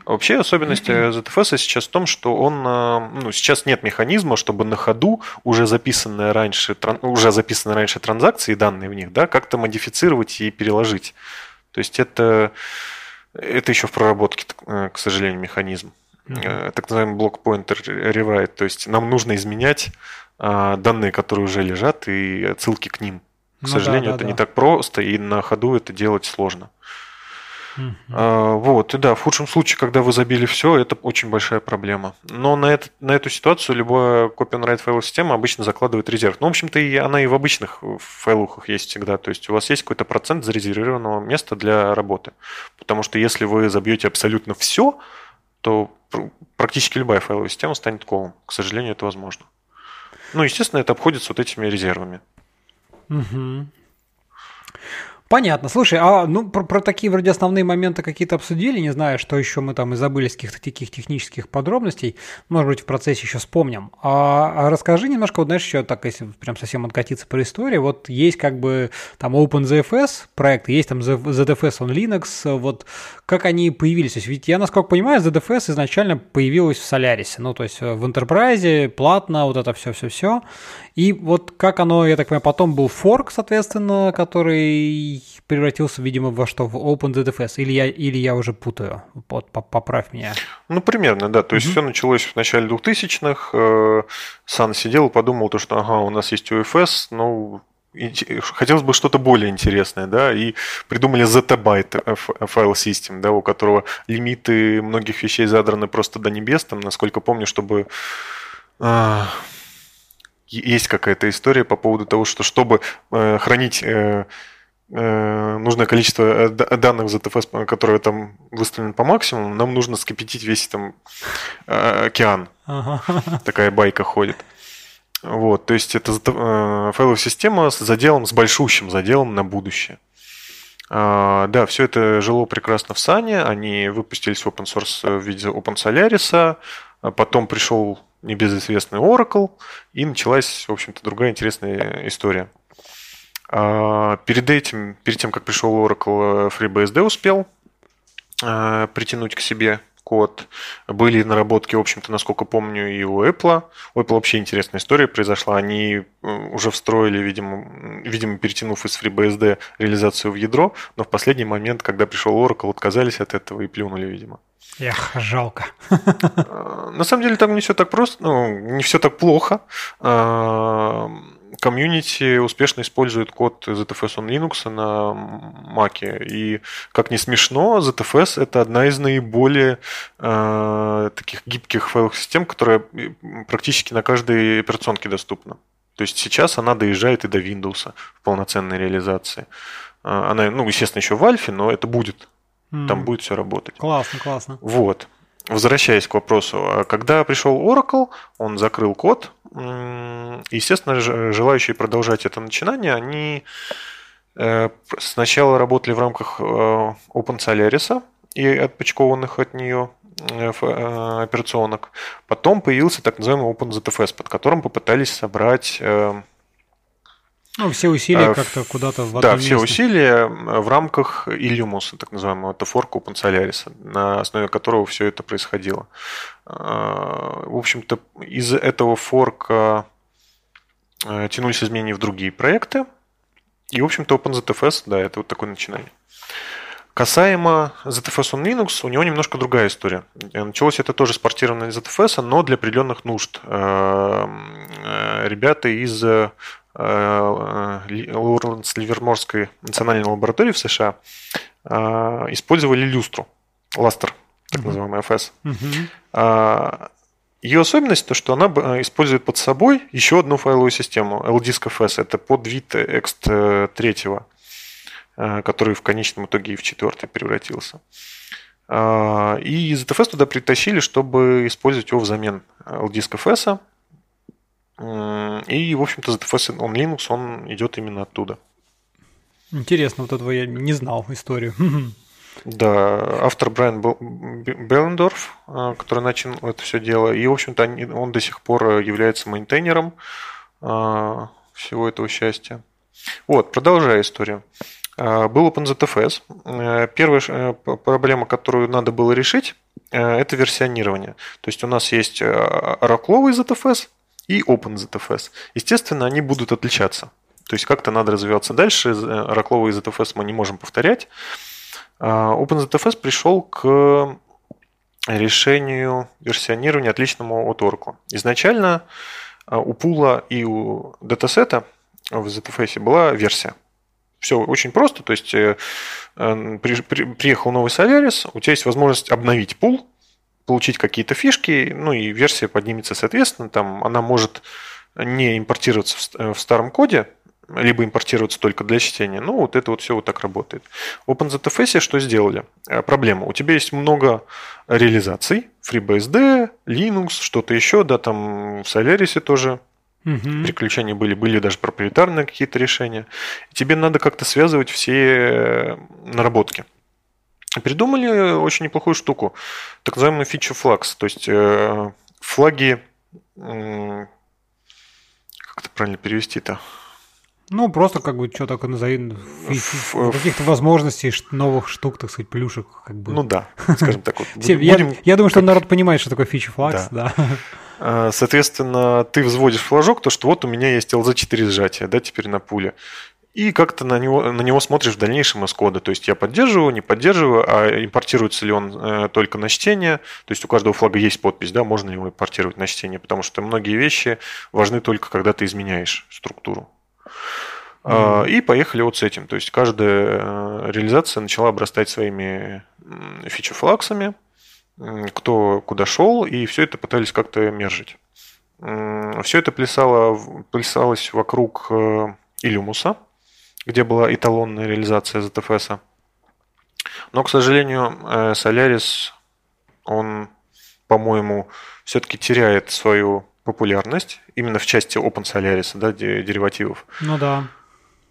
Вообще особенность ZFS сейчас в том, что он, э, ну, сейчас нет механизма, чтобы на ходу уже записанные раньше, уже записанные раньше транзакции, данные в них, да, как-то модифицировать и переложить. То есть это, это еще в проработке, э, к сожалению, механизм. Mm-hmm. Так называемый блок pointer rewrite. То есть нам нужно изменять данные, которые уже лежат, и отсылки к ним. К ну, сожалению, да, да, это да. не так просто, и на ходу это делать сложно. Uh-huh. Вот, и да, в худшем случае, когда вы забили все, это очень большая проблема. Но на, это, на эту ситуацию любая copy-on-write файловая система обычно закладывает резерв. Ну, в общем-то, и она и в обычных файлухах есть всегда. То есть у вас есть какой-то процент зарезервированного места для работы. Потому что если вы забьете абсолютно все, то практически любая файловая система станет колом. К сожалению, это возможно. Ну, естественно, это обходится вот этими резервами. Угу. Понятно. Слушай, а ну про, про такие вроде основные моменты какие-то обсудили, не знаю, что еще мы там и забыли с каких-то таких технических подробностей. Может быть, в процессе еще вспомним. А, а расскажи немножко, вот знаешь, еще так, если прям совсем откатиться по истории, вот есть как бы там OpenZFS проект, есть там ZFS on Linux, вот как они появились? То есть, ведь я, насколько понимаю, ZFS изначально появилась в Solaris, ну, то есть в Enterprise, платно, вот это все-все-все. И вот как оно, я так понимаю, потом был форк, соответственно, который превратился, видимо, во что? В OpenZFS. Или я, или я уже путаю? Вот, поправь меня. Ну, примерно, да. То есть mm-hmm. все началось в начале 2000-х. Э, Сан сидел и подумал, то, что ага, у нас есть UFS, ну, хотелось бы что-то более интересное, да, и придумали Zettabyte файл систем, да, у которого лимиты многих вещей задраны просто до небес, там, насколько помню, чтобы есть какая-то история по поводу того, что чтобы э, хранить э, э, нужное количество э, данных в ZFS, которые там выставлены по максимуму, нам нужно скопить весь там э, океан. Ага. Такая байка ходит. Вот, то есть это э, файловая система с заделом, с большущим заделом на будущее. А, да, все это жило прекрасно в Сане. Они выпустились в open source в виде Open Solaris. А потом пришел небезызвестный Oracle, и началась, в общем-то, другая интересная история. А, перед этим, перед тем, как пришел Oracle, FreeBSD успел а, притянуть к себе код. Были наработки, в общем-то, насколько помню, и у Apple. У Apple вообще интересная история произошла. Они уже встроили, видимо, видимо, перетянув из FreeBSD реализацию в ядро, но в последний момент, когда пришел Oracle, отказались от этого и плюнули, видимо. Эх, жалко. А, на самом деле там не все так просто, ну, не все так плохо комьюнити успешно использует код ZFS on Linux на Mac. И, как не смешно, ZFS – это одна из наиболее э, таких гибких файловых систем, которая практически на каждой операционке доступна. То есть сейчас она доезжает и до Windows в полноценной реализации. А, она, ну, естественно, еще в Альфе, но это будет. Mm. Там будет все работать. Классно, классно. Вот. Возвращаясь к вопросу, а когда пришел Oracle, он закрыл код, Естественно, желающие продолжать это начинание, они э, сначала работали в рамках э, OpenSolaris и отпочкованных от нее э, операционок. Потом появился так называемый OpenZFS, под которым попытались собрать ну, все усилия как-то куда-то в Да, все усилия в рамках Iliumus, так называемого, это форка OpenSolaris, на основе которого все это происходило. А, в общем-то, из этого форка э, тянулись изменения в другие проекты. И, в общем-то, OpenZFS, да, это вот такое начинание. Касаемо ZFS on Linux, у него немножко другая история. Началось это тоже с портирования ZFS, но для определенных нужд. Э, э, ребята из Лоуренс Ливерморской национальной лаборатории в США использовали люстру, ластер, так называемый FS. Uh-huh. Ее особенность то, что она использует под собой еще одну файловую систему LDisk FS. Это подвид ext 3, который в конечном итоге и в четвертый превратился. И ZFS туда притащили, чтобы использовать его взамен LDisk FS. И, в общем-то, ZFS on Linux, он идет именно оттуда. Интересно, вот этого я не знал историю. Да, автор Брайан Беллендорф, а, который начал это все дело, и, в общем-то, он до сих пор является мейнтейнером а, всего этого счастья. Вот, продолжая историю. А, был OpenZFS. Э, первая э, проблема, которую надо было решить, э, это версионирование. То есть у нас есть оракловый ZFS и OpenZFS. Естественно, они будут отличаться. То есть как-то надо развиваться дальше. Оракловый ZFS мы не можем повторять. А, OpenZFS пришел к решению версионирования отличному от Oracle. Изначально а, у пула и у датасета в ZFS была версия. Все очень просто, то есть э, э, при, при, приехал новый Solaris, у тебя есть возможность обновить пул, получить какие-то фишки, ну и версия поднимется соответственно, там она может не импортироваться в старом коде, либо импортироваться только для чтения. Ну, вот это вот все вот так работает. В OpenZFS что сделали? Э, проблема. У тебя есть много реализаций. FreeBSD, Linux, что-то еще, да, там в Solaris тоже угу. приключения были, были даже проприетарные какие-то решения. И тебе надо как-то связывать все наработки. Придумали очень неплохую штуку, так называемый feature flags, то есть э, флаги, как это правильно перевести-то? Ну, просто как бы что такое назови, каких-то возможностей, новых штук, так сказать, плюшек. Как бы. Ну да, скажем так. Вот. Будем, я, я думаю, что народ понимает, что такое фича флакс, да. да. А, соответственно, ты взводишь флажок, то что вот у меня есть LZ4 сжатия, да, теперь на пуле. И как-то на него, на него смотришь в дальнейшем из кода. То есть я поддерживаю, не поддерживаю, а импортируется ли он э, только на чтение. То есть у каждого флага есть подпись, да, можно его импортировать на чтение, потому что многие вещи важны только когда ты изменяешь структуру. Mm-hmm. И поехали вот с этим. То есть каждая э, реализация начала обрастать своими фичи-флаксами, кто куда шел, и все это пытались как-то мержить. Все это плясало, плясалось вокруг э, Илюмуса, где была эталонная реализация ZFS. Но, к сожалению, э, Solaris, он, по-моему, все-таки теряет свою популярность именно в части Open Solaris, да, деривативов. Ну да.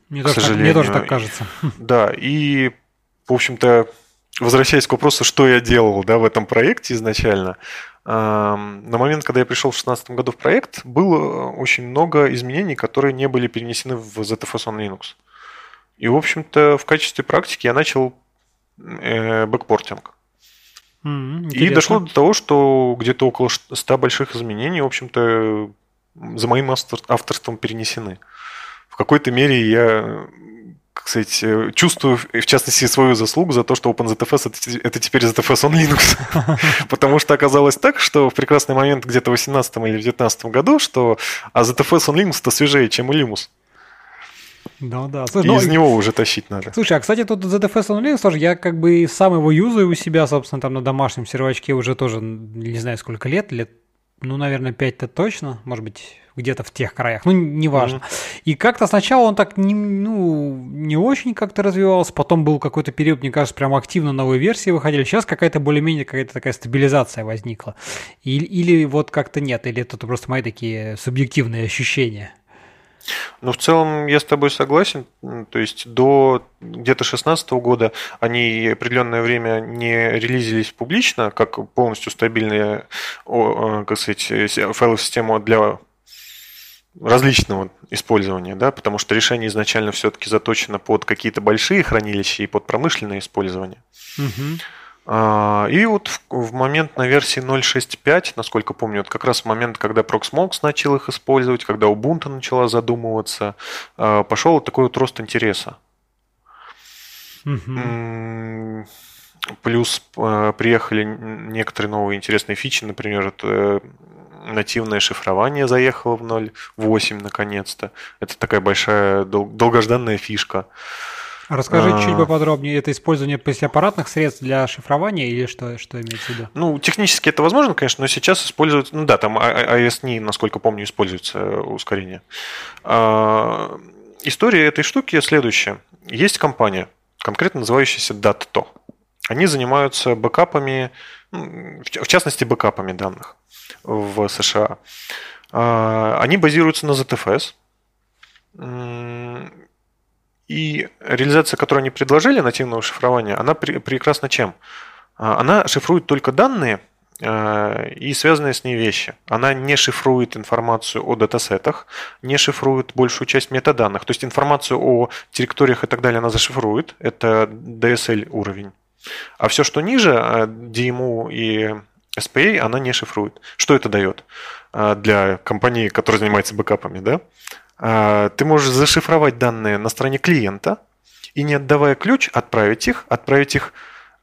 Мне, тоже, так, мне тоже так кажется. Да, и, в общем-то, возвращаясь к вопросу, что я делал да, в этом проекте изначально, на момент, когда я пришел в 2016 году в проект, было очень много изменений, которые не были перенесены в ZFS on Linux. И, в общем-то, в качестве практики я начал э, backporting. Mm, и дошло до того, что где-то около 100 больших изменений, в общем-то, за моим авторством перенесены. В какой-то мере я кстати, э, чувствую, в частности, свою заслугу за то, что OpenZFS это, это теперь ZFS on Linux. Потому что оказалось так, что в прекрасный момент где-то в 18 или в 19 году, что а ZFS on Linux то свежее, чем Linux. Ну да. Слушай, и ну, из него уже тащить надо. Слушай, а кстати, тут ZFS on Linux тоже, я как бы сам его юзаю у себя, собственно, там на домашнем сервачке уже тоже, не знаю, сколько лет, лет, ну, наверное, 5-то точно, может быть, где-то в тех краях, ну, неважно. Mm-hmm. И как-то сначала он так не, ну, не очень как-то развивался, потом был какой-то период, мне кажется, прям активно новые версии выходили, сейчас какая-то более-менее какая-то такая стабилизация возникла. Или, или вот как-то нет, или это просто мои такие субъективные ощущения. Ну, в целом я с тобой согласен. То есть до где-то 2016 года они определенное время не релизились публично, как полностью стабильная, как сказать, файловая система для различного использования, да, потому что решение изначально все-таки заточено под какие-то большие хранилища и под промышленное использование. Угу. И вот в, момент на версии 0.6.5, насколько помню, вот как раз в момент, когда Proxmox начал их использовать, когда Ubuntu начала задумываться, а, пошел такой вот рост интереса. Угу. Плюс а, приехали некоторые новые интересные фичи, например, это нативное шифрование заехало в 0.8 наконец-то. Это такая большая дол- долгожданная фишка. Расскажи а... чуть поподробнее, это использование аппаратных средств для шифрования или что, что имеется в виду? Ну, технически это возможно, конечно, но сейчас используют, ну да, там ISNI, насколько помню, используется ускорение. А... История этой штуки следующая. Есть компания, конкретно называющаяся Datto. Они занимаются бэкапами, в частности, бэкапами данных в США. А, они базируются на ZFS. И реализация, которую они предложили, нативного шифрования, она прекрасна чем? А, она шифрует только данные а, и связанные с ней вещи. Она не шифрует информацию о датасетах, не шифрует большую часть метаданных. То есть информацию о территориях и так далее она зашифрует. Это DSL уровень. А все, что ниже, DMU и SPA она не шифрует. Что это дает а, для компании, которая занимается бэкапами? Да? А, ты можешь зашифровать данные на стороне клиента и, не отдавая ключ, отправить их, отправить их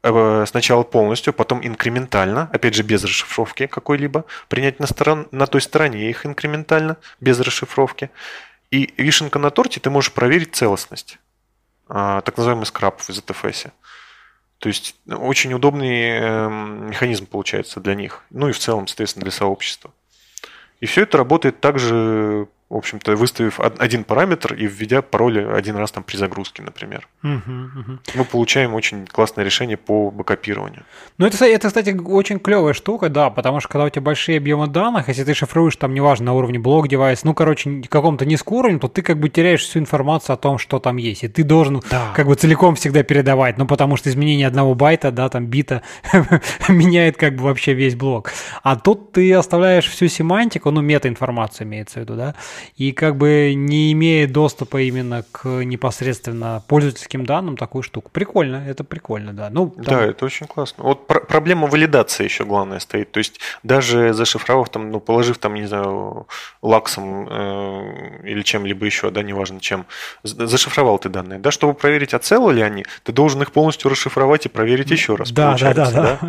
э, сначала полностью, потом инкрементально, опять же без расшифровки какой-либо, принять на, сторон, на той стороне их инкрементально, без расшифровки. И вишенка на торте, ты можешь проверить целостность, а, так называемый скраб в ZFS. То есть очень удобный эм, механизм получается для них. Ну и в целом, соответственно, для сообщества. И все это работает также в общем-то, выставив один параметр и введя пароль один раз там при загрузке, например. Угу, угу. Мы получаем очень классное решение по бэкапированию. Ну, это, это, кстати, очень клевая штука, да, потому что когда у тебя большие объемы данных, если ты шифруешь там, неважно, на уровне блок девайс, ну, короче, каком-то низком уровне, то ты как бы теряешь всю информацию о том, что там есть. И ты должен да. как бы целиком всегда передавать, ну, потому что изменение одного байта, да, там, бита меняет как бы вообще весь блок. А тут ты оставляешь всю семантику, ну, мета-информацию имеется в виду, да, и как бы не имея доступа именно к непосредственно пользовательским данным, такую штуку. Прикольно, это прикольно, да. Ну, там... Да, это очень классно. Вот пр- проблема валидации еще главное стоит. То есть даже зашифровав там, ну, положив там, не знаю, лаксом э, или чем-либо еще, да, неважно чем, зашифровал ты данные, да, чтобы проверить, а целы ли они, ты должен их полностью расшифровать и проверить еще раз. Да, да, да, да.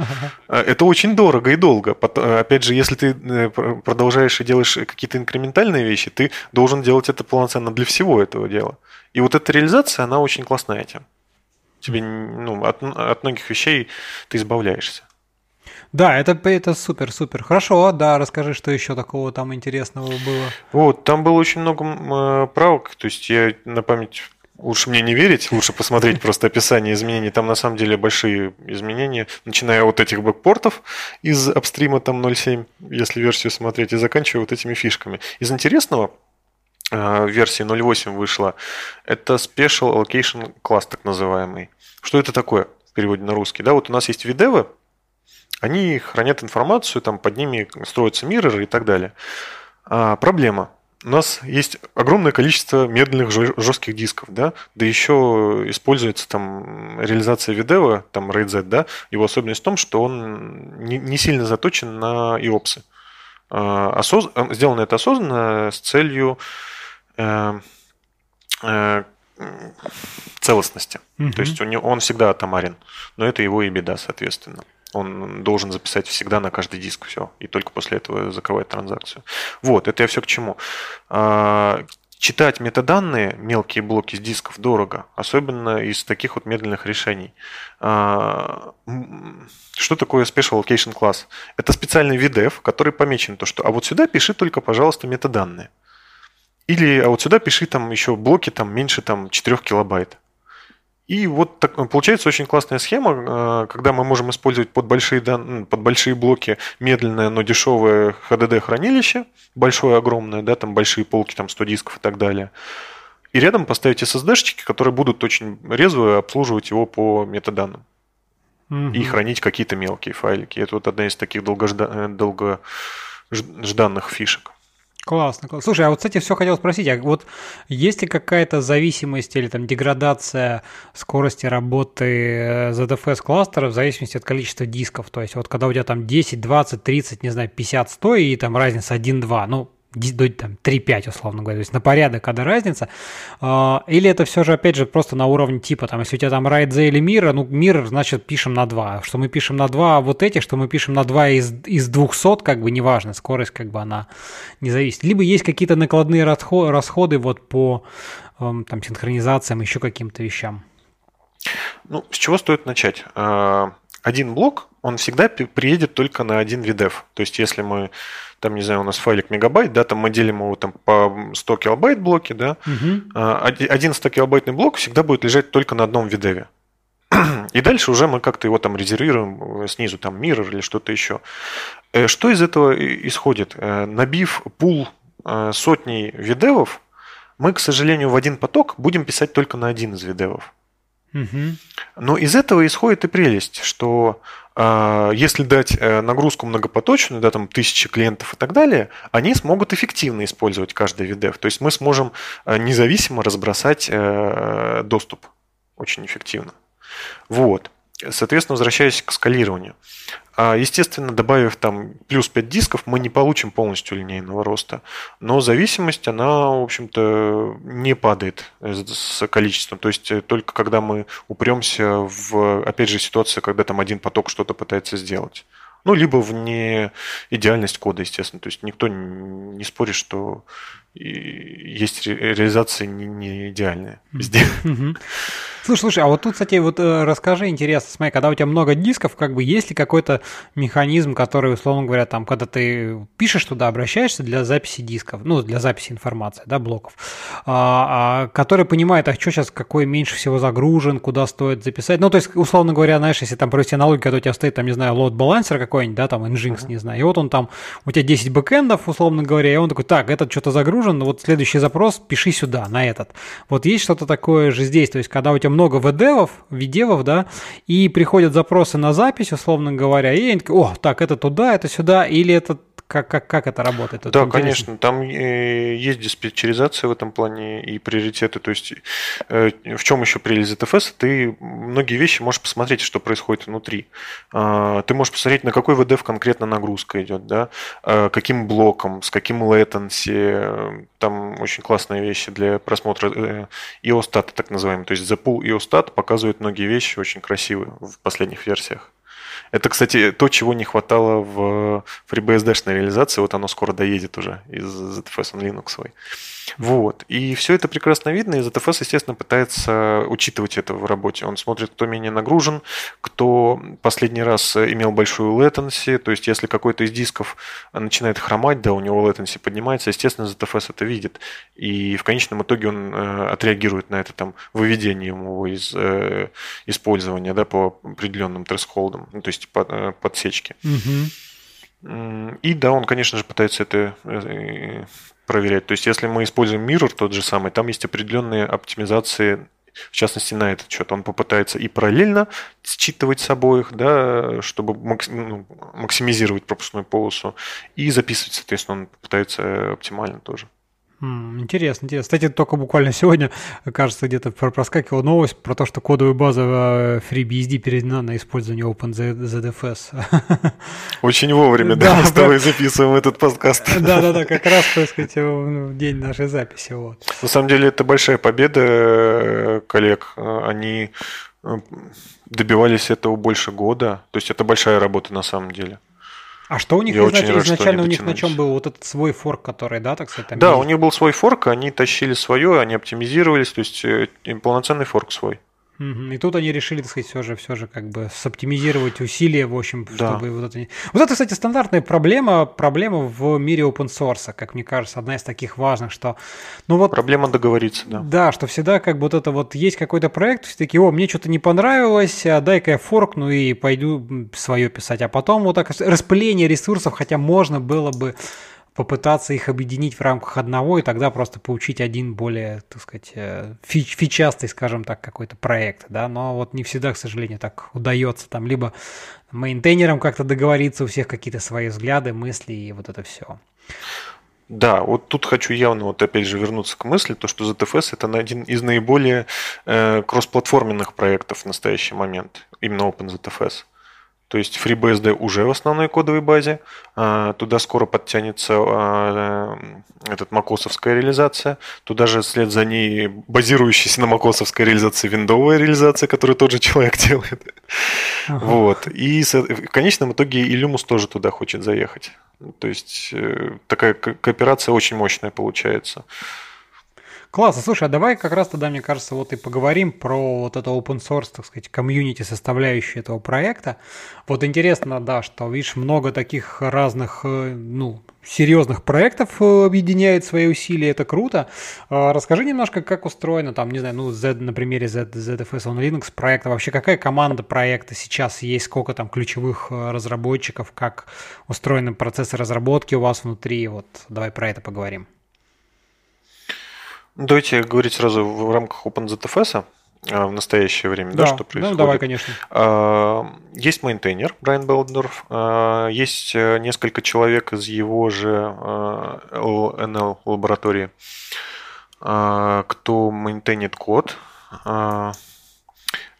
Э, это очень дорого и долго. Опять же, если ты э, продолжаешь и делаешь какие-то инкрементальные вещи, ты должен делать это полноценно для всего этого дела. И вот эта реализация, она очень классная этим. Тебе ну, от, от многих вещей ты избавляешься. Да, это, это супер, супер. Хорошо, да, расскажи, что еще такого там интересного было. Вот, там было очень много э, правок, то есть я на память Лучше мне не верить, лучше посмотреть просто описание изменений. Там на самом деле большие изменения, начиная от этих бэкпортов из апстрима там 0.7, если версию смотреть, и заканчивая вот этими фишками. Из интересного, э, версии 0.8 вышла, это Special Allocation Class, так называемый. Что это такое? переводе на русский, да, вот у нас есть видевы, они хранят информацию, там под ними строятся мирроры и так далее. А, проблема. У нас есть огромное количество медленных жестких дисков, да, да еще используется там реализация видео, там RAID-Z, да, его особенность в том, что он не, не сильно заточен на IOPS. А, осоз... Сделано это осознанно с целью э, э, целостности. Угу. То есть он всегда атомарен, но это его и беда, соответственно. Он должен записать всегда на каждый диск все, и только после этого закрывать транзакцию. Вот, это я все к чему. А, читать метаданные, мелкие блоки с дисков дорого, особенно из таких вот медленных решений. А, что такое Special Allocation Class? Это специальный VDF, который помечен то, что а вот сюда пиши только, пожалуйста, метаданные. Или а вот сюда пиши там еще блоки там меньше там 4 килобайт. И вот так, получается очень классная схема, э, когда мы можем использовать под большие, дан... под большие блоки медленное, но дешевое HDD хранилище, большое, огромное, да, там большие полки, там 100 дисков и так далее. И рядом поставить SSD-шечки, которые будут очень резвые обслуживать его по метаданным. Угу. И хранить какие-то мелкие файлики. Это вот одна из таких долгожда... Э, долгожданных фишек. Классно, классно. Слушай, а вот, кстати, все хотел спросить, а вот есть ли какая-то зависимость или там деградация скорости работы ZFS кластера в зависимости от количества дисков? То есть вот когда у тебя там 10, 20, 30, не знаю, 50, 100 и там разница 1-2, ну, до там, 3-5, условно говоря, то есть на порядок, когда разница, а, или это все же, опять же, просто на уровне типа, там, если у тебя там райд за или мира, ну, мир, значит, пишем на 2, что мы пишем на 2 вот эти, что мы пишем на 2 из, из 200, как бы, неважно, скорость, как бы, она не зависит. Либо есть какие-то накладные расходы, расходы вот по эм, там, синхронизациям, еще каким-то вещам. Ну, с чего стоит начать? Один блок, он всегда приедет только на один VDEV. То есть, если мы там, не знаю, у нас файлик мегабайт, да, там мы делим его там по 100 килобайт блоки, да, угу. один 100 килобайтный блок всегда будет лежать только на одном видеве. И дальше уже мы как-то его там резервируем э, снизу, там mirror или что-то еще. Э, что из этого исходит? Э, набив пул сотней видевов, мы, к сожалению, в один поток будем писать только на один из видевов. Угу. Но из этого исходит и прелесть, что э, если дать э, нагрузку многопоточную, да, там тысячи клиентов и так далее, они смогут эффективно использовать каждый VDEV. То есть мы сможем э, независимо разбросать э, доступ очень эффективно. Вот. Соответственно, возвращаясь к скалированию. А, естественно, добавив там плюс 5 дисков, мы не получим полностью линейного роста. Но зависимость, она, в общем-то, не падает с количеством. То есть э, только когда мы упремся в, опять же, ситуацию, когда там один поток что-то пытается сделать. Ну, либо в не идеальность кода, естественно. То есть никто не спорит, что есть реализация не, не идеальная везде. Слушай, слушай, а вот тут, кстати, вот э, расскажи, интересно, смотри, когда у тебя много дисков, как бы есть ли какой-то механизм, который, условно говоря, там, когда ты пишешь туда, обращаешься для записи дисков, ну, для записи информации, да, блоков, а, а, который понимает, а что сейчас, какой меньше всего загружен, куда стоит записать, ну, то есть, условно говоря, знаешь, если там провести аналогию, когда у тебя стоит, там, не знаю, лот-балансер какой-нибудь, да, там, Nginx, uh-huh. не знаю, и вот он там, у тебя 10 бэкэндов, условно говоря, и он такой, так, этот что-то загружен, вот следующий запрос, пиши сюда, на этот. Вот есть что-то такое же здесь, то есть, когда у тебя много VDEV, видевов, да, и приходят запросы на запись, условно говоря, и они такие, о, так, это туда, это сюда, или это как, как, как это работает? Это да, интересно. конечно. Там э, есть диспетчеризация в этом плане и приоритеты. То есть э, в чем еще прелесть ZFS? Ты многие вещи можешь посмотреть, что происходит внутри. А, ты можешь посмотреть, на какой VDF конкретно нагрузка идет, да? А, каким блоком, с каким latency. Там очень классные вещи для просмотра EOSTAT, так называемый. То есть Pool EOSTAT показывает многие вещи очень красивые в последних версиях. Это, кстати, то, чего не хватало в FreeBSD реализации. Вот оно скоро доедет уже из ZFS on Linux. Вот. И все это прекрасно видно, и ZFS, естественно, пытается учитывать это в работе. Он смотрит, кто менее нагружен, кто последний раз имел большую latency, то есть если какой-то из дисков начинает хромать, да, у него latency поднимается, естественно, ZFS это видит. И в конечном итоге он э, отреагирует на это там выведением его из э, использования, да, по определенным тресхолдам, ну, то есть под, э, подсечки. Угу. И да, он, конечно же, пытается это проверять. То есть, если мы используем Mirror тот же самый, там есть определенные оптимизации в частности, на этот счет. Он попытается и параллельно считывать с обоих, да, чтобы ну, максимизировать пропускную полосу, и записывать, соответственно, он попытается оптимально тоже. Интересно, интересно. Кстати, только буквально сегодня, кажется, где-то проскакивала новость про то, что кодовая база э, FreeBSD переведена на использование OpenZFS. Очень вовремя, да, мы с тобой записываем этот подкаст. Да-да-да, как раз, так сказать, в день нашей записи. Вот. На самом деле, это большая победа э, коллег. Они э, добивались этого больше года. То есть это большая работа на самом деле. А что у них изнач... рад, изначально у них на чем был вот этот свой форк, который, да, так сказать? Там да, есть? у них был свой форк, они тащили свое, они оптимизировались, то есть э, полноценный форк свой. И тут они решили, так сказать, все же, все же как бы соптимизировать усилия, в общем, да. чтобы вот это... Вот это, кстати, стандартная проблема, проблема в мире open source, как мне кажется, одна из таких важных, что... Ну вот... Проблема договориться, да. Да, что всегда как бы вот это вот есть какой-то проект, все такие, о, мне что-то не понравилось, а дай-ка я форкну и пойду свое писать. А потом вот так распыление ресурсов, хотя можно было бы попытаться их объединить в рамках одного и тогда просто получить один более, так сказать, э, фич, фичастый, скажем так, какой-то проект, да, но вот не всегда, к сожалению, так удается там либо мейнтейнерам как-то договориться, у всех какие-то свои взгляды, мысли и вот это все. Да, вот тут хочу явно вот опять же вернуться к мысли, то что ZFS это один из наиболее э, кроссплатформенных проектов в настоящий момент, именно OpenZFS. То есть FreeBSD уже в основной кодовой базе. А, туда скоро подтянется а, этот макосовская реализация. Туда же вслед за ней базирующаяся на макосовской реализации виндовая реализация, которую тот же человек делает. Ага. Вот. И в конечном итоге и Lumus тоже туда хочет заехать. То есть э, такая кооперация очень мощная получается. Классно. Слушай, а давай как раз тогда, мне кажется, вот и поговорим про вот это open source, так сказать, комьюнити, составляющую этого проекта. Вот интересно, да, что, видишь, много таких разных, э, ну, серьезных проектов э, объединяет свои усилия, это круто. А расскажи немножко, как устроено там, не знаю, ну, Z, на примере Z, ZFS on Linux проекта, вообще какая команда проекта сейчас есть, сколько там ключевых э, разработчиков, как устроены процессы разработки у вас внутри, вот давай про это поговорим. Давайте говорить сразу в рамках OpenZFS а, в настоящее время, да, да что происходит. Ну, давай, конечно. А, есть мейнтейнер Брайан Белендорф, а, есть э, несколько человек из его же LLNL лаборатории, кто мейнтейнит код.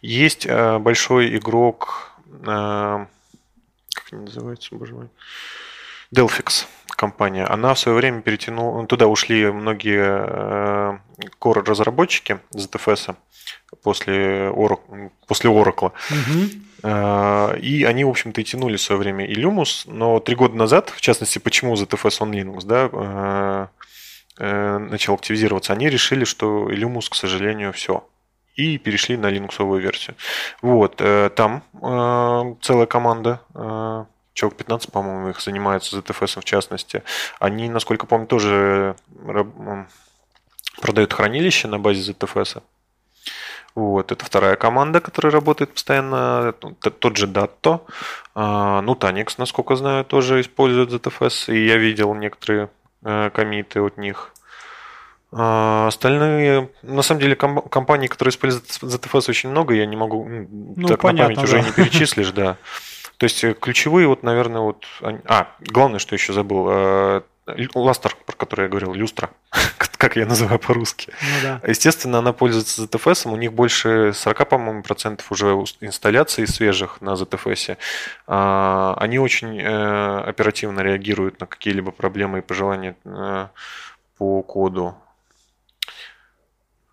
Есть большой игрок, как они называются, боже мой, Delphix компания, она в свое время перетянула, туда ушли многие э, core разработчики ZFS после, Oracle, после Oracle. Угу. И они, в общем-то, и тянули в свое время и Lumus, но три года назад, в частности, почему ZFS on Linux, да, э, начал активизироваться, они решили, что Illumus, к сожалению, все. И перешли на линуксовую версию. Вот, там целая команда человек 15, по-моему, их занимаются ZFS в частности. Они, насколько помню, тоже продают хранилище на базе ZFS. Вот, это вторая команда, которая работает постоянно. Тот же Datto. А, ну, Tanix, насколько знаю, тоже использует ZFS. И я видел некоторые э, комиты от них. А, остальные, на самом деле, компании, которые используют ZFS, очень много. Я не могу, ну, так понятно, на память да. уже не перечислишь, да. То есть э, ключевые, вот, наверное, вот... А, главное, что еще забыл. Э, Ластер, про который я говорил, люстра, как я называю по-русски. Ну, да. Естественно, она пользуется ZFS, у них больше 40, по-моему, процентов уже инсталляций свежих на ZFS. А, они очень э, оперативно реагируют на какие-либо проблемы и пожелания по коду.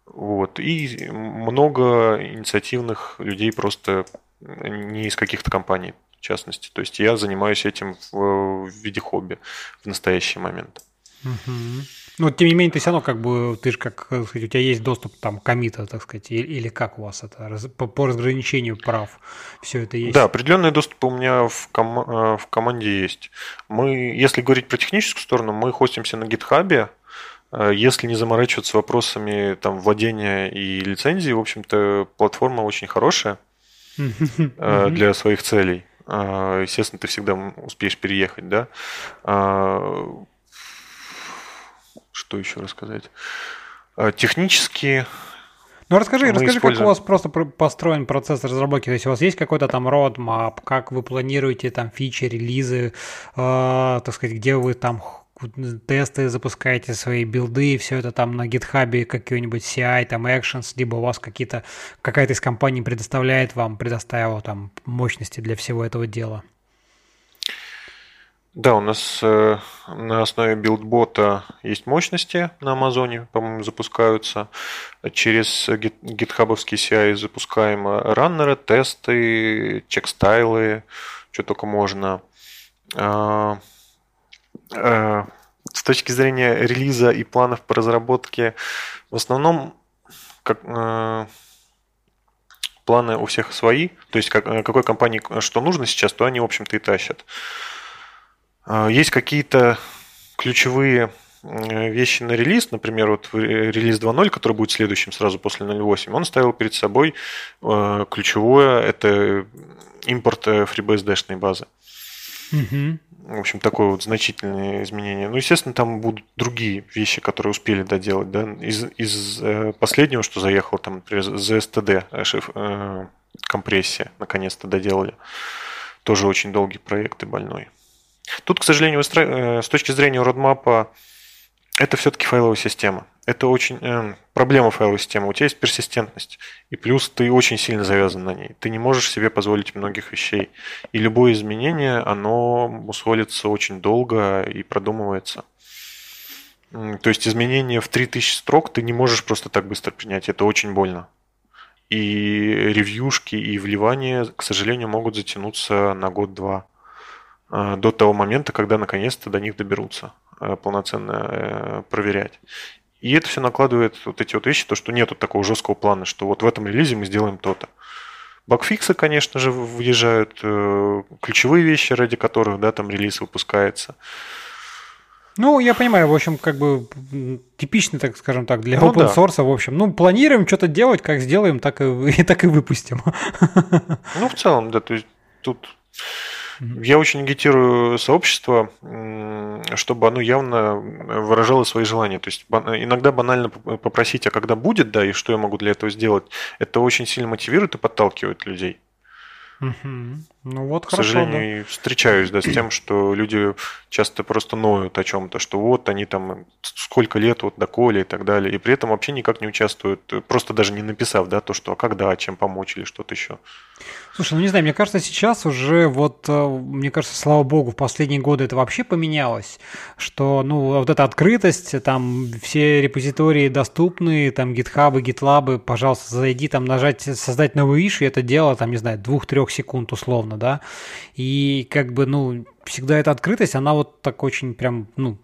Вот. И много инициативных людей просто не из каких-то компаний частности. То есть я занимаюсь этим в, в виде хобби в настоящий момент. Угу. Ну, тем не менее, ты все равно как бы, ты же как, сказать, у тебя есть доступ там комита, так сказать, или, или как у вас это, по, по разграничению прав все это есть? Да, определенный доступ у меня в, ком, э, в команде есть. Мы, если говорить про техническую сторону, мы хостимся на гитхабе, э, если не заморачиваться вопросами там, владения и лицензии, в общем-то, платформа очень хорошая э, для своих целей. А, естественно, ты всегда успеешь переехать, да. А, что еще рассказать? А, технически Ну расскажи, расскажи, используем... как у вас просто построен процесс разработки. То есть у вас есть какой-то там roadmap, как вы планируете там фичи, релизы, э, так сказать, где вы там тесты запускаете, свои билды, все это там на гитхабе какой-нибудь CI, там Actions, либо у вас какие-то, какая-то из компаний предоставляет вам, предоставила там мощности для всего этого дела? Да, у нас э, на основе билдбота есть мощности на Амазоне, по-моему, запускаются. Через гитхабовский CI запускаем раннеры, тесты, чекстайлы, что только можно. Э, с точки зрения релиза и планов по разработке, в основном как, э, планы у всех свои. То есть как, какой компании что нужно сейчас, то они, в общем-то, и тащат. А, есть какие-то ключевые вещи на релиз, например, вот релиз 2.0, который будет следующим сразу после 0.8, он ставил перед собой ключевое, это импорт э, FreeBSD-шной базы. Угу. В общем, такое вот значительное изменение. Ну, естественно, там будут другие вещи, которые успели доделать. Да? Из, из э, последнего, что заехал, там, например, ZSTD, э, шиф, э, компрессия, наконец-то доделали. Тоже очень долгий проект и больной. Тут, к сожалению, э, с точки зрения родмапа, это все-таки файловая система. Это очень э, проблема файловой системы. У тебя есть персистентность, и плюс ты очень сильно завязан на ней. Ты не можешь себе позволить многих вещей. И любое изменение, оно усвоится очень долго и продумывается. То есть изменение в 3000 строк ты не можешь просто так быстро принять. Это очень больно. И ревьюшки, и вливания, к сожалению, могут затянуться на год-два. Э, до того момента, когда наконец-то до них доберутся полноценно э, проверять. И это все накладывает вот эти вот вещи, то, что нету такого жесткого плана, что вот в этом релизе мы сделаем то-то. Багфиксы, конечно же, въезжают, ключевые вещи, ради которых, да, там релиз выпускается. Ну, я понимаю, в общем, как бы типичный, так скажем так, для ну, open source, да. в общем. Ну, планируем что-то делать, как сделаем, так и, так и выпустим. Ну, в целом, да, то есть тут я очень агитирую сообщество, чтобы оно явно выражало свои желания. То есть иногда банально попросить, а когда будет, да, и что я могу для этого сделать, это очень сильно мотивирует и подталкивает людей. Угу. Ну вот, К хорошо, сожалению, да. встречаюсь да, с тем, что люди часто просто ноют о чем-то, что вот они там сколько лет вот доколе и так далее, и при этом вообще никак не участвуют, просто даже не написав, да, то, что а когда, чем помочь или что-то еще. Слушай, ну не знаю, мне кажется, сейчас уже вот, э, мне кажется, слава богу, в последние годы это вообще поменялось, что, ну, вот эта открытость, там все репозитории доступны, там гитхабы, гитлабы, пожалуйста, зайди, там нажать, создать новый иш, и это дело, там, не знаю, двух-трех секунд условно, да, и как бы, ну, всегда эта открытость, она вот так очень прям, ну,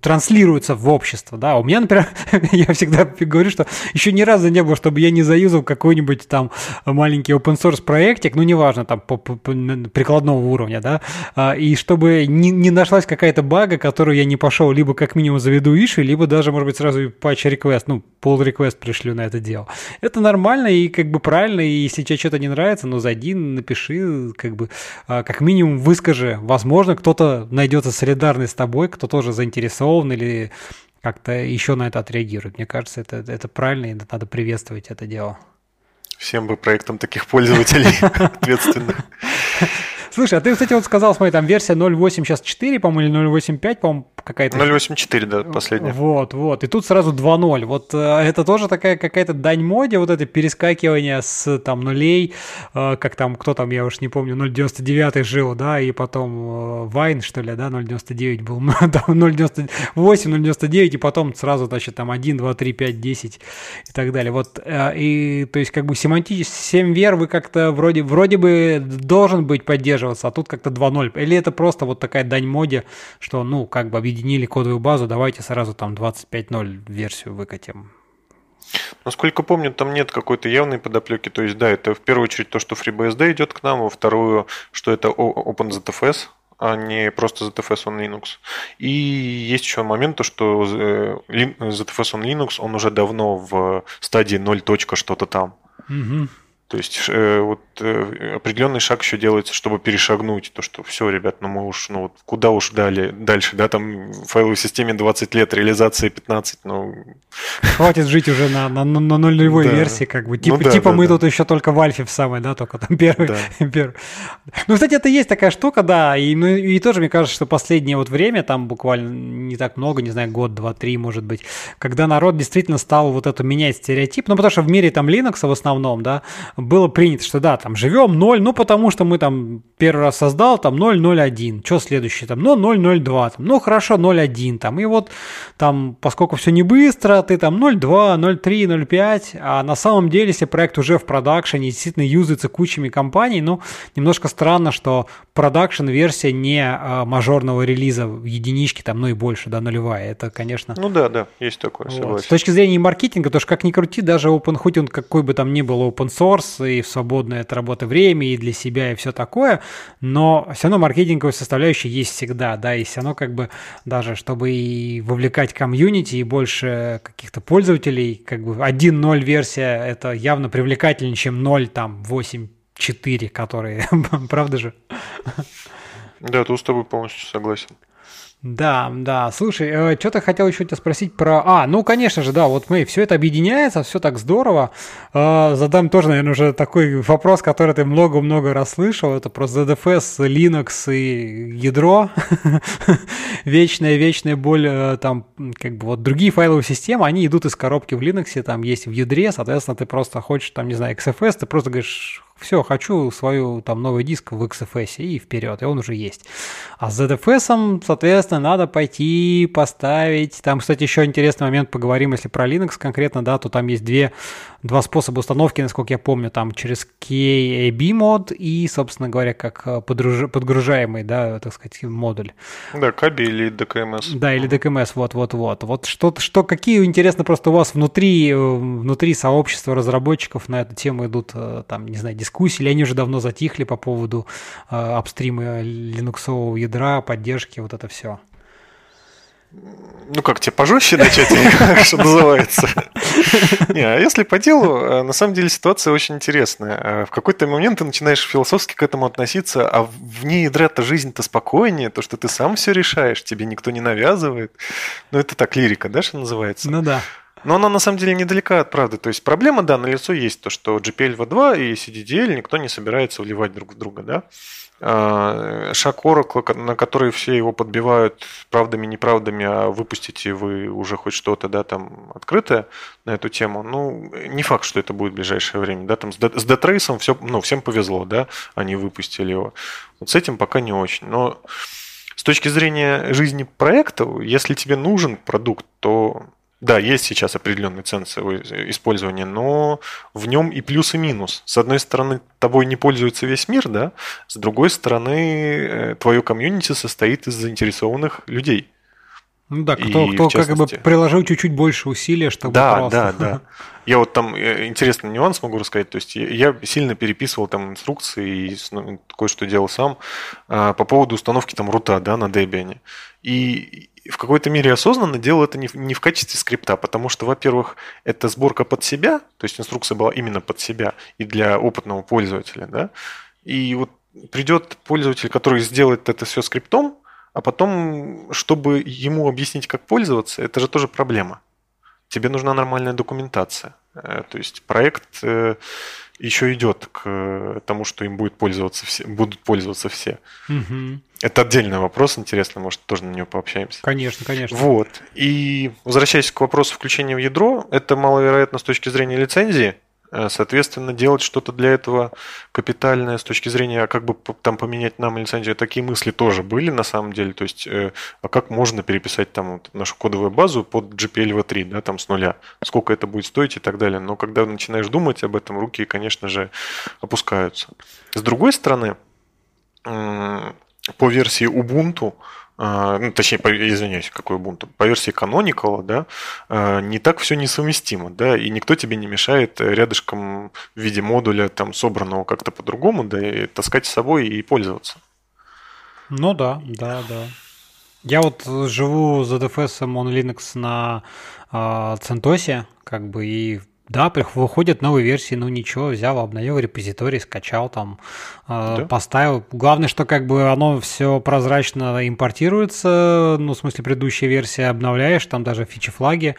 транслируется в общество, да. У меня, например, я всегда говорю, что еще ни разу не было, чтобы я не заюзал какой-нибудь там маленький open source проектик, ну, неважно, там, по, по, по прикладного уровня, да, а, и чтобы не, не нашлась какая-то бага, которую я не пошел, либо как минимум заведу иши, либо даже, может быть, сразу патч request, ну, пол request пришлю на это дело. Это нормально и как бы правильно, и если тебе что-то не нравится, ну, зайди, напиши, как бы, а, как минимум выскажи. Возможно, кто-то найдется солидарный с тобой, кто тоже заинтересован заинтересован или как-то еще на это отреагирует. Мне кажется, это, это правильно, и надо приветствовать это дело. Всем бы проектом таких пользователей ответственных. Слушай, а ты, кстати, вот сказал, смотри, там версия 0.8 сейчас 4, по-моему, или 0.8.5, по-моему, какая-то. 0.8.4, да, последняя. Вот, вот. И тут сразу 2.0. Вот э, это тоже такая какая-то дань моде, вот это перескакивание с там нулей, э, как там, кто там, я уж не помню, 0.99 жил, да, и потом Вайн, что ли, да, 0.99 был, 0.98, 0.99, и потом сразу, значит, там 1, 2, 3, 5, 10 и так далее. Вот, э, и, то есть, как бы семантически, 7 вер вы как-то вроде, вроде бы должен быть поддерживаться, а тут как-то 2.0. Или это просто вот такая дань моде, что, ну, как бы объединили кодовую базу, давайте сразу там 25.0 версию выкатим. Насколько помню, там нет какой-то явной подоплеки. То есть, да, это в первую очередь то, что FreeBSD идет к нам, во вторую, что это OpenZFS, а не просто ZFS on Linux. И есть еще момент, то, что ZFS on Linux, он уже давно в стадии 0. что-то там. Угу. То есть э, вот э, определенный шаг еще делается, чтобы перешагнуть то, что все, ребят, ну мы уж, ну вот куда уж дали дальше, да, там в файловой системе 20 лет, реализации 15, ну... Хватит жить уже на, на, на нулевой да. версии, как бы. Типа, ну, да, типа да, мы да. тут еще только в альфе в самой, да, только там первый. Да. первый. Ну, кстати, это есть такая штука, да, и, ну, и тоже мне кажется, что последнее вот время, там буквально не так много, не знаю, год, два, три, может быть, когда народ действительно стал вот это менять стереотип, ну, потому что в мире там Linux в основном, да, было принято, что да, там живем 0, ну потому что мы там первый раз создал там 001, что следующее там, ну 002, там, ну хорошо 01 там, и вот там, поскольку все не быстро, ты там 02, 03, 05, а на самом деле, если проект уже в продакшене, действительно юзается кучами компаний, ну немножко странно, что продакшн версия не а, мажорного релиза в единичке там, ну и больше, да, нулевая, это, конечно... Ну да, да, есть такое, вот. С точки зрения маркетинга, то что как ни крути, даже open, хоть он какой бы там ни был open source и в свободное от работы время, и для себя, и все такое, но все равно маркетинговая составляющая есть всегда, да, и все равно как бы даже, чтобы и вовлекать комьюнити и больше каких-то пользователей, как бы 1.0 версия, это явно привлекательнее, чем 0, там, 8.4, которые, правда же? Да, тут с тобой полностью согласен. Да, да. Слушай, э, что-то хотел еще тебя спросить про... А, ну, конечно же, да, вот мы, все это объединяется, все так здорово. Э, задам тоже, наверное, уже такой вопрос, который ты много-много раз слышал. Это про ZFS, Linux и ядро. вечная, вечная боль, э, там, как бы вот другие файловые системы, они идут из коробки в Linux, там есть в ядре, соответственно, ты просто хочешь, там, не знаю, XFS, ты просто говоришь, все, хочу свою там новый диск в XFS и вперед, и он уже есть. А с ZFS, соответственно, надо пойти поставить. Там, кстати, еще интересный момент, поговорим, если про Linux конкретно, да, то там есть две два способа установки, насколько я помню, там через KAB мод и, собственно говоря, как э, подруж... подгружаемый, да, так сказать, модуль. Да, KAB или DKMS. Да, или DKMS, вот-вот-вот. Вот что, что, какие, интересно, просто у вас внутри, э, внутри сообщества разработчиков на эту тему идут, э, там, не знаю, дискуссии, или они уже давно затихли по поводу э, апстрима линуксового ядра, поддержки, вот это все? ну как тебе пожестче начать, что называется. Не, а если по делу, э, на самом деле ситуация очень интересная. Э, в какой-то момент ты начинаешь философски к этому относиться, а вне ядра-то жизнь-то спокойнее, то, что ты сам все решаешь, тебе никто не навязывает. Ну это так, лирика, да, что называется? Ну да. Но она на самом деле недалека от правды. То есть проблема, да, на лицо есть то, что GPL v2 и CDDL никто не собирается вливать друг в друга, да. А, шаг Oracle, на который все его подбивают правдами, неправдами, а выпустите вы уже хоть что-то, да, там, открытое на эту тему, ну, не факт, что это будет в ближайшее время, да, там, с Детрейсом все, ну, всем повезло, да, они выпустили его. Вот с этим пока не очень, но с точки зрения жизни проекта, если тебе нужен продукт, то да, есть сейчас определенный ценз использования, но в нем и плюс, и минус. С одной стороны, тобой не пользуется весь мир, да, с другой стороны, э, твое комьюнити состоит из заинтересованных людей. Ну да, кто, и, кто как бы приложил чуть-чуть больше усилия, чтобы да, просто... Да, да, Я вот там э, интересный нюанс могу рассказать. То есть я сильно переписывал там инструкции и ну, кое-что делал сам а, по поводу установки там рута да, на Debian. И в какой-то мере осознанно делал это не в, не в качестве скрипта, потому что, во-первых, это сборка под себя, то есть инструкция была именно под себя и для опытного пользователя, да, и вот придет пользователь, который сделает это все скриптом, а потом, чтобы ему объяснить, как пользоваться, это же тоже проблема. Тебе нужна нормальная документация. Э, то есть проект э, еще идет к тому, что им будет пользоваться все, будут пользоваться все. Угу. Это отдельный вопрос, интересно, может, тоже на него пообщаемся. Конечно, конечно. Вот. И возвращаясь к вопросу включения в ядро, это маловероятно с точки зрения лицензии, Э, соответственно, делать что-то для этого капитальное с точки зрения, а как бы там поменять нам лицензию, такие мысли тоже были на самом деле. То есть, э, а как можно переписать там вот нашу кодовую базу под GPL v3, да, там с нуля, сколько это будет стоить и так далее. Но когда начинаешь думать об этом, руки, конечно же, опускаются. С другой стороны, по версии Ubuntu, ну, точнее, по, извиняюсь, какой Ubuntu, по версии Canonical, да, а, не так все несовместимо, да, и никто тебе не мешает рядышком в виде модуля там собранного как-то по-другому, да, и таскать с собой и пользоваться. Ну да, да, да. Я вот живу за DFS on Linux на э, CentOS, как бы, и да, выходят новые версии, ну ничего, взял, обновил репозиторий, скачал там, э, да. поставил. Главное, что как бы оно все прозрачно импортируется, ну, в смысле, предыдущая версия обновляешь, там даже фичи-флаги,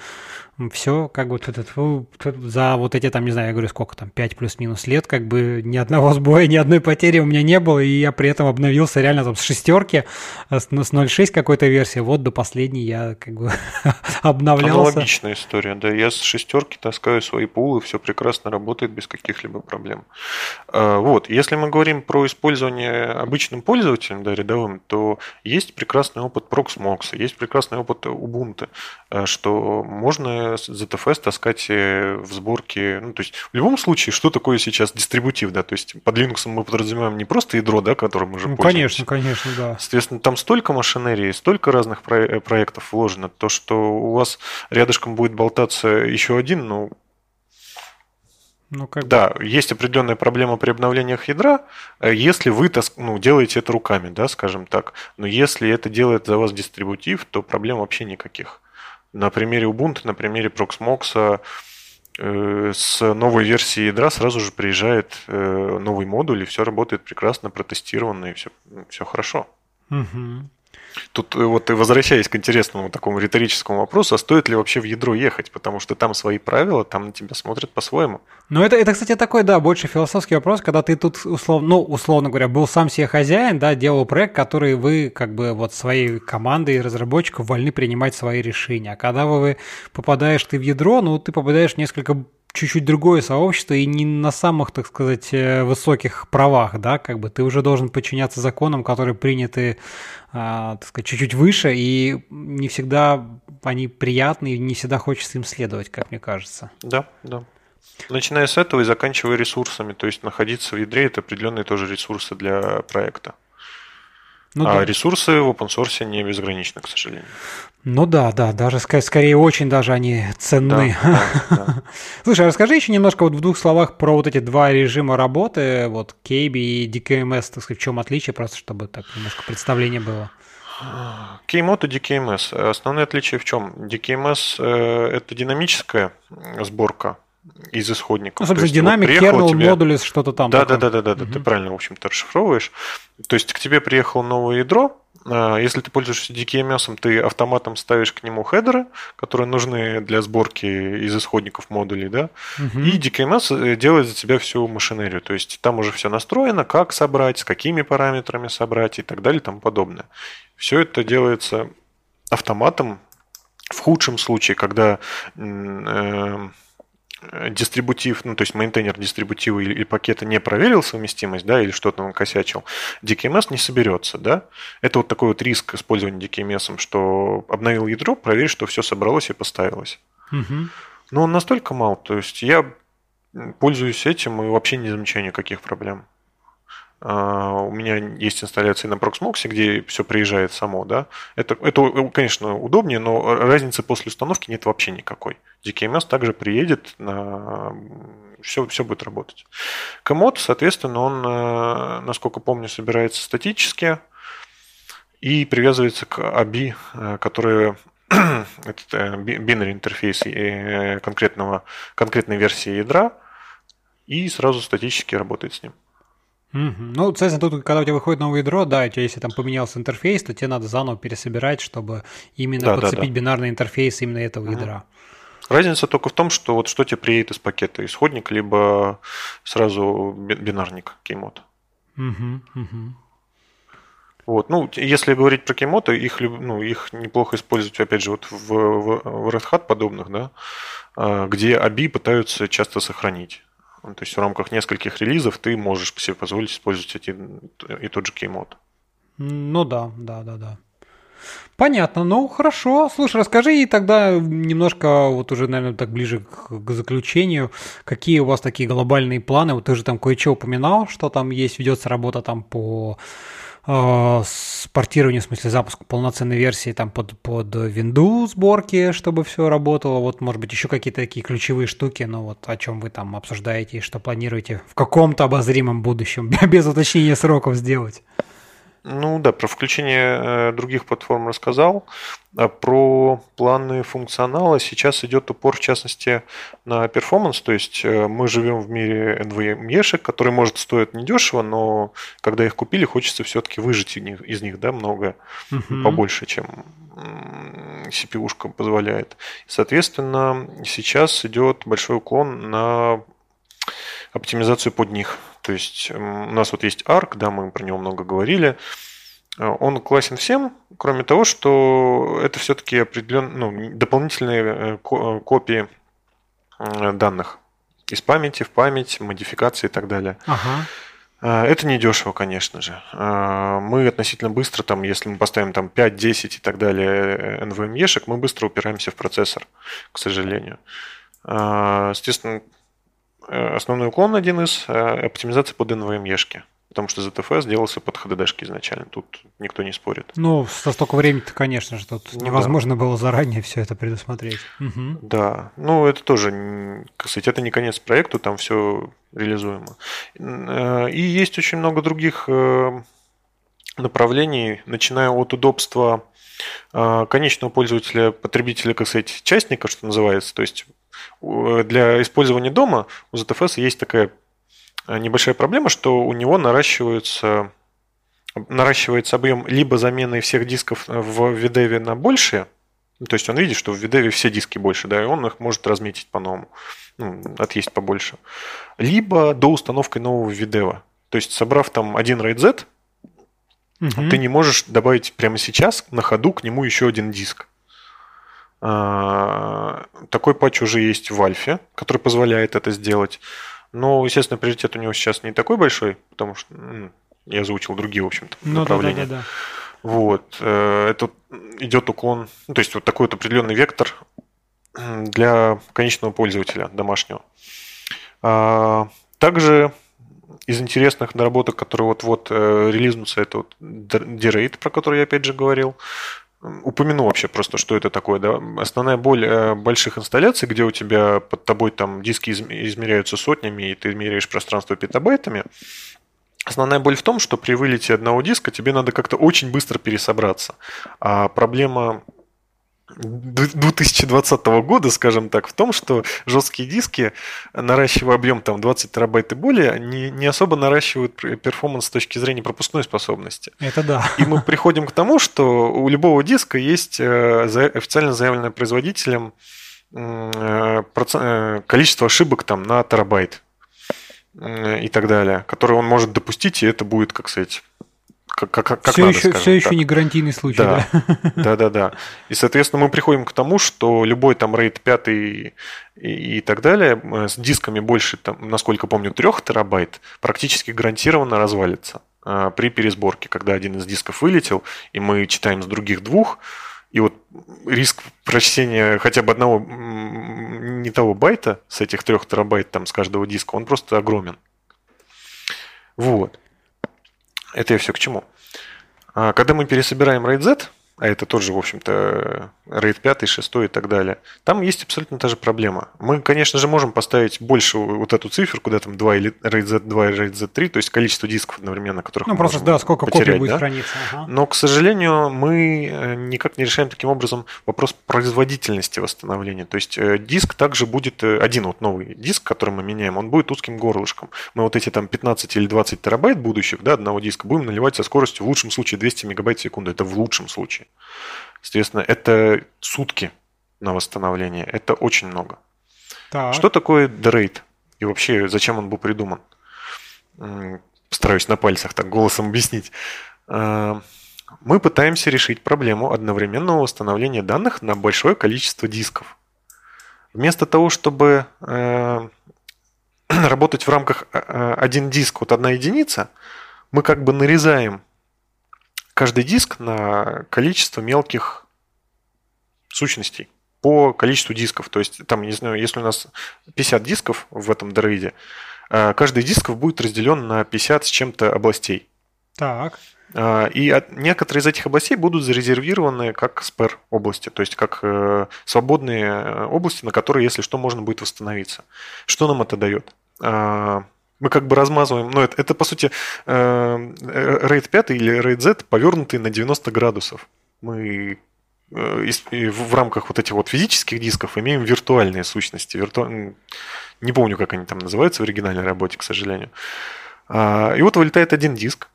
все, как бы тут, тут, за вот эти там, не знаю, я говорю, сколько там, 5 плюс-минус лет, как бы ни одного сбоя, ни одной потери у меня не было, и я при этом обновился реально там с шестерки, э, с, ну, с 0.6 какой-то версии, вот до последней я как бы обновлялся. Аналогичная история, да, я с шестерки таскаю свои пулы, все прекрасно работает без каких-либо проблем. А, вот, если мы говорим про использование обычным пользователем, да, рядовым, то есть прекрасный опыт Proxmox, есть прекрасный опыт Ubuntu, э, что можно ZFS таскать э, в сборке. Ну, то есть, в любом случае, что такое сейчас дистрибутив, да? То есть, под Linux мы подразумеваем не просто ядро, да, которым мы уже ну, пользуемся. Конечно, конечно, да. Соответственно, там столько машинерии, столько разных э, проектов вложено, то, что у вас рядышком будет болтаться еще один, ну, ну, как да, бы... есть определенная проблема при обновлениях ядра, э, если вы ну, делаете это руками, да, скажем так. Но если это делает за вас дистрибутив, то проблем вообще никаких на примере Ubuntu, на примере Proxmox э, с новой версии ядра сразу же приезжает э, новый модуль, и все работает прекрасно, протестировано, и все, все хорошо. Угу. Тут э, вот возвращаясь к интересному такому риторическому вопросу, а стоит ли вообще в ядро ехать? Потому что там свои правила, там на тебя смотрят по-своему. Ну, это, это, кстати, такой, да, больше философский вопрос, когда ты тут, условно, ну, условно говоря, был сам себе хозяин, да, делал проект, который вы, как бы, вот своей командой разработчиков вольны принимать свои решения. А когда вы попадаешь ты в ядро, ну, ты попадаешь в несколько чуть-чуть другое сообщество и не на самых, так сказать, э, высоких правах, да, как бы ты уже должен подчиняться законам, которые приняты, а, так сказать, чуть-чуть выше, и не всегда они приятны, и не всегда хочется им следовать, как мне кажется. Да, да. Начиная с этого и заканчивая ресурсами, то есть находиться в ядре – это определенные тоже ресурсы для проекта. Ну, а да. ресурсы в open source не безграничны, к сожалению. Ну да, да, даже скорее очень даже они ценны. Да, да, да. Слушай, а расскажи еще немножко вот в двух словах про вот эти два режима работы, вот KB и DKMS, так сказать, в чем отличие, просто чтобы так немножко представление было. KMod и DKMS. Основное отличие в чем? DKMS э, это динамическая сборка из исходников. Ну, собственно, динамик, вот kernel, тебе... модулис, что-то там. Да, да, да, да, да, угу. ты правильно, в общем-то, расшифровываешь. То есть к тебе приехало новое ядро, а, если ты пользуешься DKMS, ты автоматом ставишь к нему хедеры, которые нужны для сборки из исходников модулей, да, угу. и DKMS э, делает за тебя всю машинерию. То есть там уже все настроено, как собрать, с какими параметрами собрать и так далее и тому подобное. Все это делается автоматом. В худшем случае, когда э, Э, дистрибутив, ну, то есть мейнтейнер дистрибутива или, или пакета не проверил совместимость, да, или что-то он косячил, DKMS не соберется, да. Это вот такой вот риск использования DKMS, что обновил ядро, проверь, что все собралось и поставилось. Угу. Но он настолько мал, то есть я пользуюсь этим и вообще не замечаю никаких проблем. А, у меня есть инсталляции на Proxmox, где все приезжает само, да. Это, это, конечно, удобнее, но разницы после установки нет вообще никакой. DKMS также приедет, на... все, все будет работать. Комод, соответственно, он, э, насколько помню, собирается статически и привязывается к ABI, э, который это binary интерфейс э, конкретного, конкретной версии ядра, и сразу статически работает с ним. Ну, соответственно, тут, когда у тебя выходит новое ядро, да, у тебя, если там поменялся интерфейс, то тебе надо заново пересобирать, чтобы именно да, подцепить да, да. бинарный интерфейс именно этого угу. ядра. Разница только в том, что вот что тебе приедет из пакета, исходник, либо сразу бинарник кеймод. Угу, угу. Вот. Ну, если говорить про кеймоты, их, ну, их неплохо использовать, опять же, вот в, в, в Red Hat подобных, да, а, где ABI пытаются часто сохранить. Ну, то есть в рамках нескольких релизов ты можешь себе позволить использовать эти, и тот же кеймод. Ну да, да, да, да. Понятно, ну хорошо. Слушай, расскажи и тогда немножко, вот уже, наверное, так ближе к, к заключению, какие у вас такие глобальные планы? Вот ты же там кое-что упоминал, что там есть, ведется работа там по э, в смысле запуску полноценной версии там под, под винду сборки, чтобы все работало. Вот, может быть, еще какие-то такие ключевые штуки, но вот о чем вы там обсуждаете и что планируете в каком-то обозримом будущем, без уточнения сроков сделать. Ну да, про включение э, других платформ рассказал. А про планы функционала сейчас идет упор, в частности, на перформанс. То есть э, мы живем в мире NVMe-шек, которые, может, стоят недешево, но когда их купили, хочется все-таки выжить из них, из них да, много, угу. побольше, чем CPU-шка позволяет. Соответственно, сейчас идет большой уклон на оптимизацию под них. То есть у нас вот есть ARC, да, мы про него много говорили. Э, он классен всем, кроме того, что это все-таки определенные ну, дополнительные э, э, копии данных из памяти в память, модификации и так далее. Ага. Это не дешево, конечно же. Мы относительно быстро, там, если мы поставим там 5, 10 и так далее NVMe-шек, мы быстро упираемся в процессор, к сожалению. Естественно, основной уклон один из э, оптимизации под NVMe-шки. Потому что ZFS делался под HDD-шки изначально. Тут никто не спорит. Ну, со столько времени-то, конечно же, тут ну, невозможно да. было заранее все это предусмотреть. Угу. Да. Ну, это тоже, кстати, это не конец проекту, там все реализуемо. Э, и есть очень много других направлений, начиная от удобства конечного пользователя, потребителя, как сказать, частника, что называется. То есть для использования дома у ZFS есть такая э, небольшая проблема, что у него наращивается, наращивается объем либо замены всех дисков в VDEV на большие, то есть он видит, что в VDEV все диски больше, да, и он их может разметить по-новому, ну, отъесть побольше. Либо до установки нового VDEV. То есть, собрав там один RAID Z, угу. ты не можешь добавить прямо сейчас на ходу к нему еще один диск. А, такой патч уже есть в Альфе, который позволяет это сделать. Но, естественно, приоритет у него сейчас не такой большой, потому что ну, я озвучил другие, в общем-то, ну, направления. Да, да, да, да. Вот. Э, это идет уклон, ну, то есть вот такой вот определенный вектор для конечного пользователя домашнего. А, также из интересных наработок, которые вот-вот э, релизнутся, это вот D-Rate, про который я опять же говорил упомяну вообще просто, что это такое. Да? Основная боль э, больших инсталляций, где у тебя под тобой там диски измеряются сотнями, и ты меряешь пространство петабайтами, Основная боль в том, что при вылете одного диска тебе надо как-то очень быстро пересобраться. А проблема 2020 года, скажем так, в том, что жесткие диски, наращивая объем там 20 терабайт и более, не, не особо наращивают перформанс с точки зрения пропускной способности. Это да. И мы приходим к тому, что у любого диска есть э, официально заявленное производителем э, э, количество ошибок там на терабайт и так далее, которые он может допустить, и это будет, как сказать, как, как, как все надо, еще, все еще не гарантийный случай, да. Да, да, да. И, соответственно, мы приходим к тому, что любой там RAID 5 и, и так далее э, с дисками больше, там, насколько помню, 3 терабайт практически гарантированно развалится а, при пересборке, когда один из дисков вылетел, и мы читаем с других двух, и вот риск прочтения хотя бы одного не того байта с этих трех терабайт там с каждого диска, он просто огромен. Вот. Это я все к чему. А когда мы пересобираем RAID Z, а это тоже, в общем-то, RAID 5, 6 и так далее, там есть абсолютно та же проблема. Мы, конечно же, можем поставить больше вот эту циферку, да, там 2 или RAID Z2 и RAID Z3, то есть количество дисков одновременно, которых ну, мы просто, можем да, сколько потерять, копий будет да? храниться. Ага. Но, к сожалению, мы э, никак не решаем таким образом вопрос производительности восстановления. То есть э, диск также будет, э, один вот новый диск, который мы меняем, он будет узким горлышком. Мы вот эти там 15 или 20 терабайт будущих, да, одного диска будем наливать со скоростью в лучшем случае 200 мегабайт в секунду. Это в лучшем случае. Соответственно, это сутки на восстановление. Это очень много. Так. Что такое D-Rate? И вообще, зачем он был придуман? Постараюсь на пальцах так голосом объяснить. А, мы пытаемся решить проблему одновременного восстановления данных на большое количество дисков. Вместо того, чтобы э, работать в рамках э, один диск, вот одна единица, мы как бы нарезаем каждый диск на количество мелких сущностей по количеству дисков. То есть, там, не знаю, если у нас 50 дисков в этом дроиде, э, каждый диск будет разделен на 50 с чем-то областей. Так. Э, и некоторые из этих областей будут зарезервированы как спер области, то есть как э, свободные области, на которые, если что, можно будет восстановиться. Что нам это дает? Мы как бы размазываем, ну это, это по сути э, RAID 5 или RAID Z повернутый на 90 градусов. Мы э, в рамках вот этих вот физических дисков имеем виртуальные сущности. Вирту... Не помню, как они там называются в оригинальной работе, к сожалению. А, и вот вылетает один диск.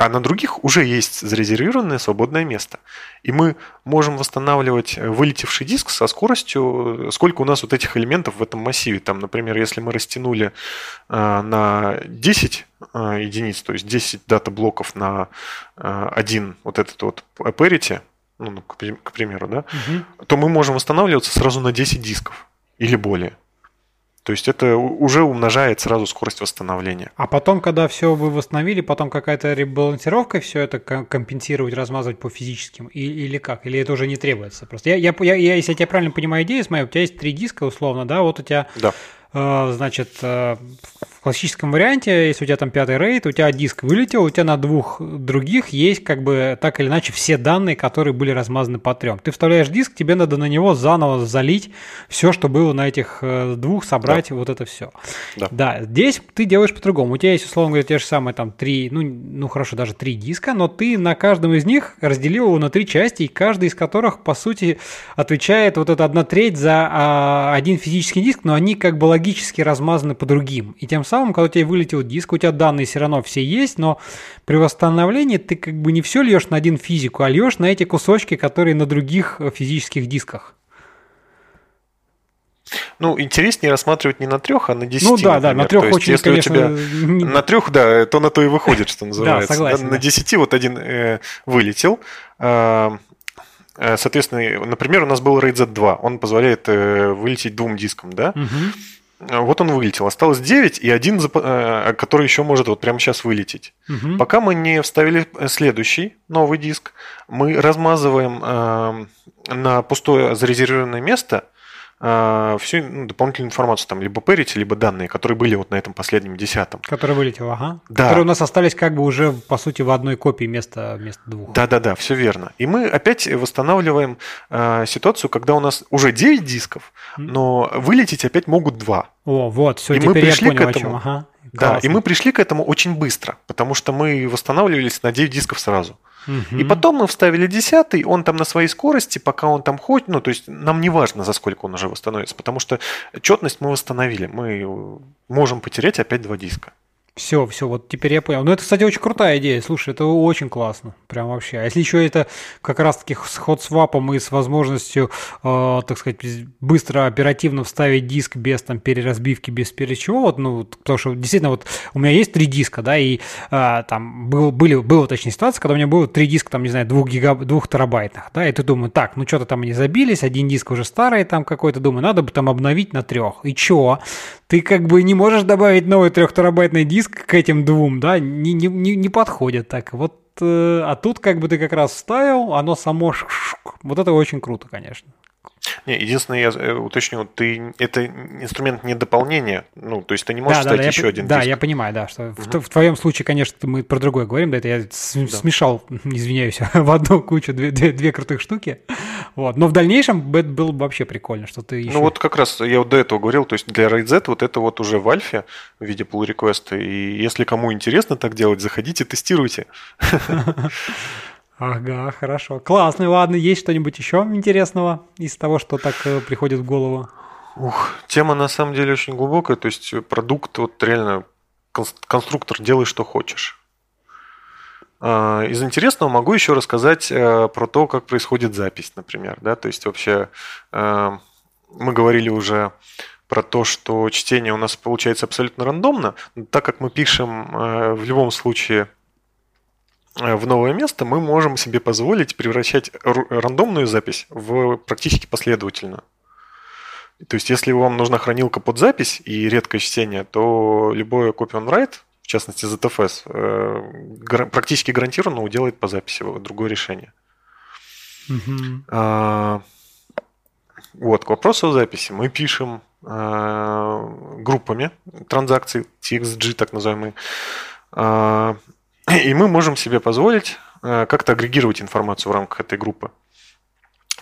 А, на других уже есть зарезервированное свободное место. И мы можем восстанавливать вылетевший диск со скоростью, сколько у нас вот этих элементов в этом массиве. Там, например, если мы растянули э, на 10 э, единиц, то есть 10 дата-блоков на э, один вот этот вот parity, ну, к, к примеру, да, угу. то мы можем восстанавливаться сразу на 10 дисков или более. То есть это уже умножает сразу скорость восстановления. А потом, когда все вы восстановили, потом какая-то ребалансировка все это компенсировать, размазывать по физическим или как? Или это уже не требуется? Просто я, я, я, если я тебя правильно понимаю идею, смотри, у тебя есть три диска условно, да, вот у тебя да. э, значит, э, в классическом варианте, если у тебя там пятый рейд, у тебя диск вылетел, у тебя на двух других есть как бы так или иначе все данные, которые были размазаны по трем. Ты вставляешь диск, тебе надо на него заново залить все, что было на этих э, двух, собрать да. вот это все. Да. да, здесь ты делаешь по-другому. У тебя есть, условно говоря, те же самые там три, ну, ну хорошо, даже три диска, но ты на каждом из них разделил его на три части, и каждый из которых, по сути, отвечает вот эта одна треть за а, один физический диск, но они как бы логически размазаны по другим. И тем самым, когда у тебя вылетел диск, у тебя данные все равно все есть, но при восстановлении ты как бы не все льешь на один физику, а льешь на эти кусочки, которые на других э, физических дисках. Ну, интереснее рассматривать не на трех, а на десяти. Ну да, например. да, на трех очень, если конечно... у тебя на трех, да, то на то и выходит, что называется. Да, согласен. На десяти вот один э, вылетел. Э, э, соответственно, например, у нас был RAID Z2, он позволяет э, вылететь двум дискам, да? Угу. Вот он вылетел. Осталось 9 и один, э, который еще может вот прямо сейчас вылететь. Угу. Пока мы не вставили следующий новый диск, мы размазываем э, на пустое зарезервированное место – а, всю ну, дополнительную информацию, там, либо парити, либо данные, которые были вот на этом последнем десятом. Которые вылетел, ага. Да. Которые у нас остались как бы уже, по сути, в одной копии вместо, вместо двух. Да-да-да, все верно. И мы опять восстанавливаем э, ситуацию, когда у нас уже 9 дисков, но вылететь опять могут 2. О, вот, все, и мы пришли я понял, к этому. Ага. Да, и мы пришли к этому очень быстро, потому что мы восстанавливались на 9 дисков сразу. Угу. И потом мы вставили десятый, он там на своей скорости, пока он там ходит, ну, то есть нам не важно, за сколько он уже восстановится, потому что четность мы восстановили, мы можем потерять опять два диска. Все, все, вот теперь я понял. Ну, это, кстати, очень крутая идея. Слушай, это очень классно. Прям вообще. А если еще это как раз-таки с ход-свапом и с возможностью, э, так сказать, быстро, оперативно вставить диск без там переразбивки, без перед чего, вот, ну, потому что действительно вот у меня есть три диска, да, и э, там был, были, была точнее ситуация, когда у меня было три диска, там, не знаю, двух, гигаб, двух терабайтных, да, и ты думаешь, так, ну, что-то там они забились, один диск уже старый там какой-то, думаю, надо бы там обновить на трех. И чё? Ты как бы не можешь добавить новый трехтерабайтный диск к этим двум, да, не, не, не подходит так. Вот, э, а тут как бы ты как раз вставил, оно само, вот это очень круто, конечно. Не, единственное, я э, уточню, ты это инструмент не дополнение, ну, то есть ты не можешь да, ставить да, еще я, один да, диск. Я понимаю, да, что угу. в, в твоем случае, конечно, мы про другое говорим, да, это я да. смешал, извиняюсь, в одну кучу две, две, две крутых штуки, вот, но в дальнейшем это было бы вообще прикольно, что ты еще... Ну вот как раз я вот до этого говорил, то есть для RaidZ вот это вот уже в альфе в виде pull request, и если кому интересно так делать, заходите, тестируйте. Ага, хорошо. Классно, ладно. Есть что-нибудь еще интересного из того, что так э, приходит в голову? Ух, тема на самом деле очень глубокая. То есть продукт, вот реально конструктор, делай что хочешь. А, из интересного могу еще рассказать э, про то, как происходит запись, например. Да? То есть вообще э, мы говорили уже про то, что чтение у нас получается абсолютно рандомно, но так как мы пишем в любом случае Э, в новое место, мы можем себе позволить превращать рандомную запись в практически последовательную. То есть, если вам нужна хранилка под запись и редкое чтение, то любое copy on write, в частности ZFS, э, практически гарантированно уделает по записи другое решение. Угу. А, вот, к вопросу о записи. Мы пишем а, группами транзакций, TXG так называемые, а, и мы можем себе позволить э, как-то агрегировать информацию в рамках этой группы.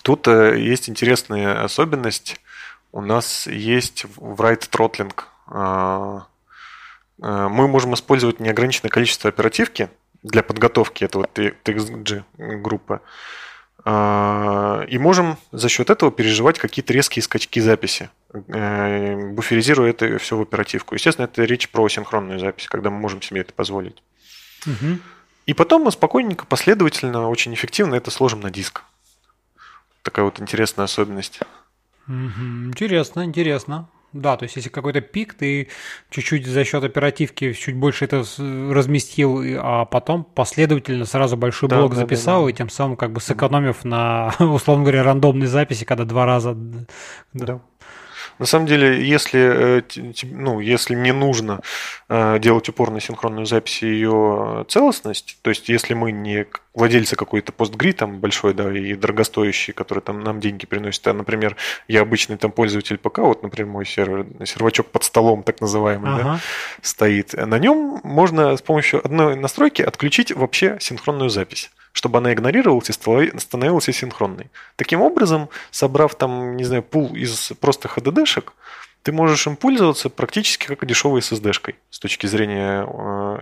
Тут э, есть интересная особенность. У нас есть write throttling мы можем использовать неограниченное количество оперативки для подготовки этого TXG группы. И можем за счет этого переживать какие-то резкие скачки записи, буферизируя это все в оперативку. Естественно, это речь про синхронную запись, когда мы можем себе это позволить. Угу. И потом мы спокойненько, последовательно, очень эффективно это сложим на диск. Такая вот интересная особенность. Интересно, интересно. Да, то есть если какой-то пик, ты чуть-чуть за счет оперативки чуть больше это разместил, а потом последовательно сразу большой блок да, записал, да, да. и тем самым как бы сэкономив на, условно говоря, рандомной записи, когда два раза... Да. На самом деле, если, э, ну, если не нужно э, делать упор на синхронную запись и ее целостность, то есть если мы не владельцы какой-то постгри там большой, да, и дорогостоящий, который там нам деньги приносит, а, например, я обычный там пользователь ПК, вот, например, мой сервер, сервачок под столом, так называемый, ага. да, стоит, на нем можно с помощью одной настройки отключить вообще синхронную запись чтобы она игнорировалась и становилась синхронной. Таким образом, собрав там, не знаю, пул из просто HDD-шек, ты можешь им пользоваться практически как дешевой SSD-шкой с точки зрения э,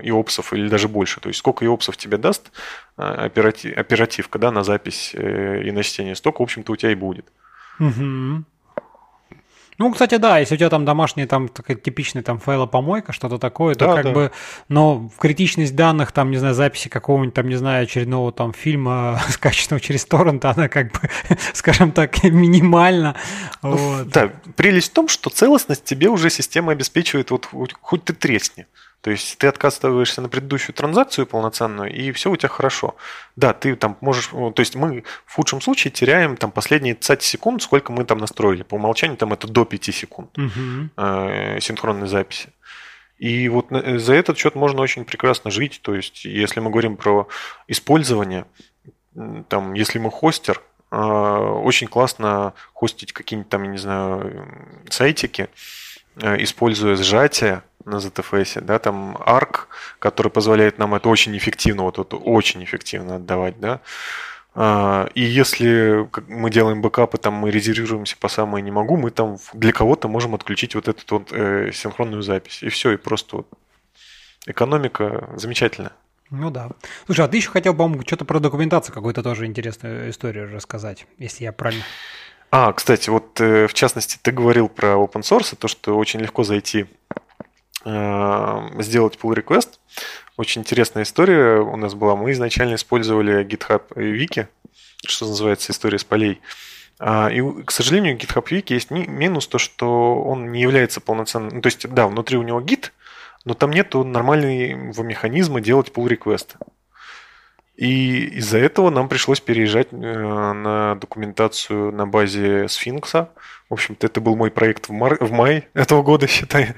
иопсов или даже больше. То есть сколько иопсов тебе даст э, оператив, оперативка да, на запись э, и на чтение, столько, в общем-то, у тебя и будет. Угу. Ну, кстати, да, если у тебя там домашняя, там такая типичная там файлопомойка, что-то такое, да, то как да. бы, но критичность данных, там, не знаю, записи какого-нибудь там, не знаю, очередного там фильма, скачанного через торрент, она как бы, скажем так, минимальна. Ну, вот. Да, прелесть в том, что целостность тебе уже система обеспечивает, вот хоть ты тресни. То есть ты отказываешься на предыдущую транзакцию полноценную, и все у тебя хорошо. Да, ты там можешь... То есть мы в худшем случае теряем там последние 30 секунд, сколько мы там настроили. По умолчанию там это до 5 секунд угу. э, синхронной записи. И вот за этот счет можно очень прекрасно жить. То есть, если мы говорим про использование, там, если мы хостер, э, очень классно хостить какие-нибудь там, я не знаю, сайтики, э, используя сжатие, на ZFS, да, там ARC, который позволяет нам это очень эффективно, вот это очень эффективно отдавать, да. А, и если мы делаем бэкапы, там мы резервируемся по самое не могу, мы там для кого-то можем отключить вот эту вот э, синхронную запись. И все, и просто вот экономика замечательная. Ну да. Слушай, а ты еще хотел, по-моему, что-то про документацию какую-то тоже интересную историю рассказать, если я правильно... А, кстати, вот э, в частности, ты говорил про open source, то, что очень легко зайти Э, сделать pull request. Очень интересная история у нас была. Мы изначально использовали GitHub Wiki, что называется история с полей. А, и, к сожалению, GitHub Wiki есть минус то, что он не является полноценным. Ну, то есть, да, внутри у него Git, но там нет нормального механизма делать pull request. И из-за этого нам пришлось переезжать э, на документацию на базе сфинкса. В общем-то, это был мой проект в, мар... в мае этого года, считай.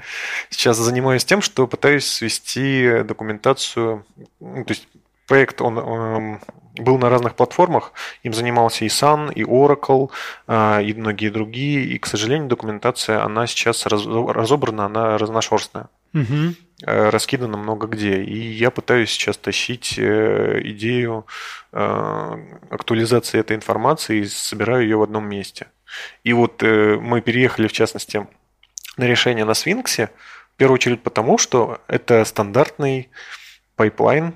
Сейчас занимаюсь тем, что пытаюсь свести документацию. Ну, то есть проект, он эм, был на разных платформах. Им занимался и Sun, и Oracle, э, и многие другие. И, к сожалению, документация, она сейчас раз... разобрана, она разношерстная. Угу. Раскидано много где. И я пытаюсь сейчас тащить э, идею э, актуализации этой информации и собираю ее в одном месте. И вот мы переехали, в частности, на решение на Sphinx, в первую очередь потому, что это стандартный пайплайн,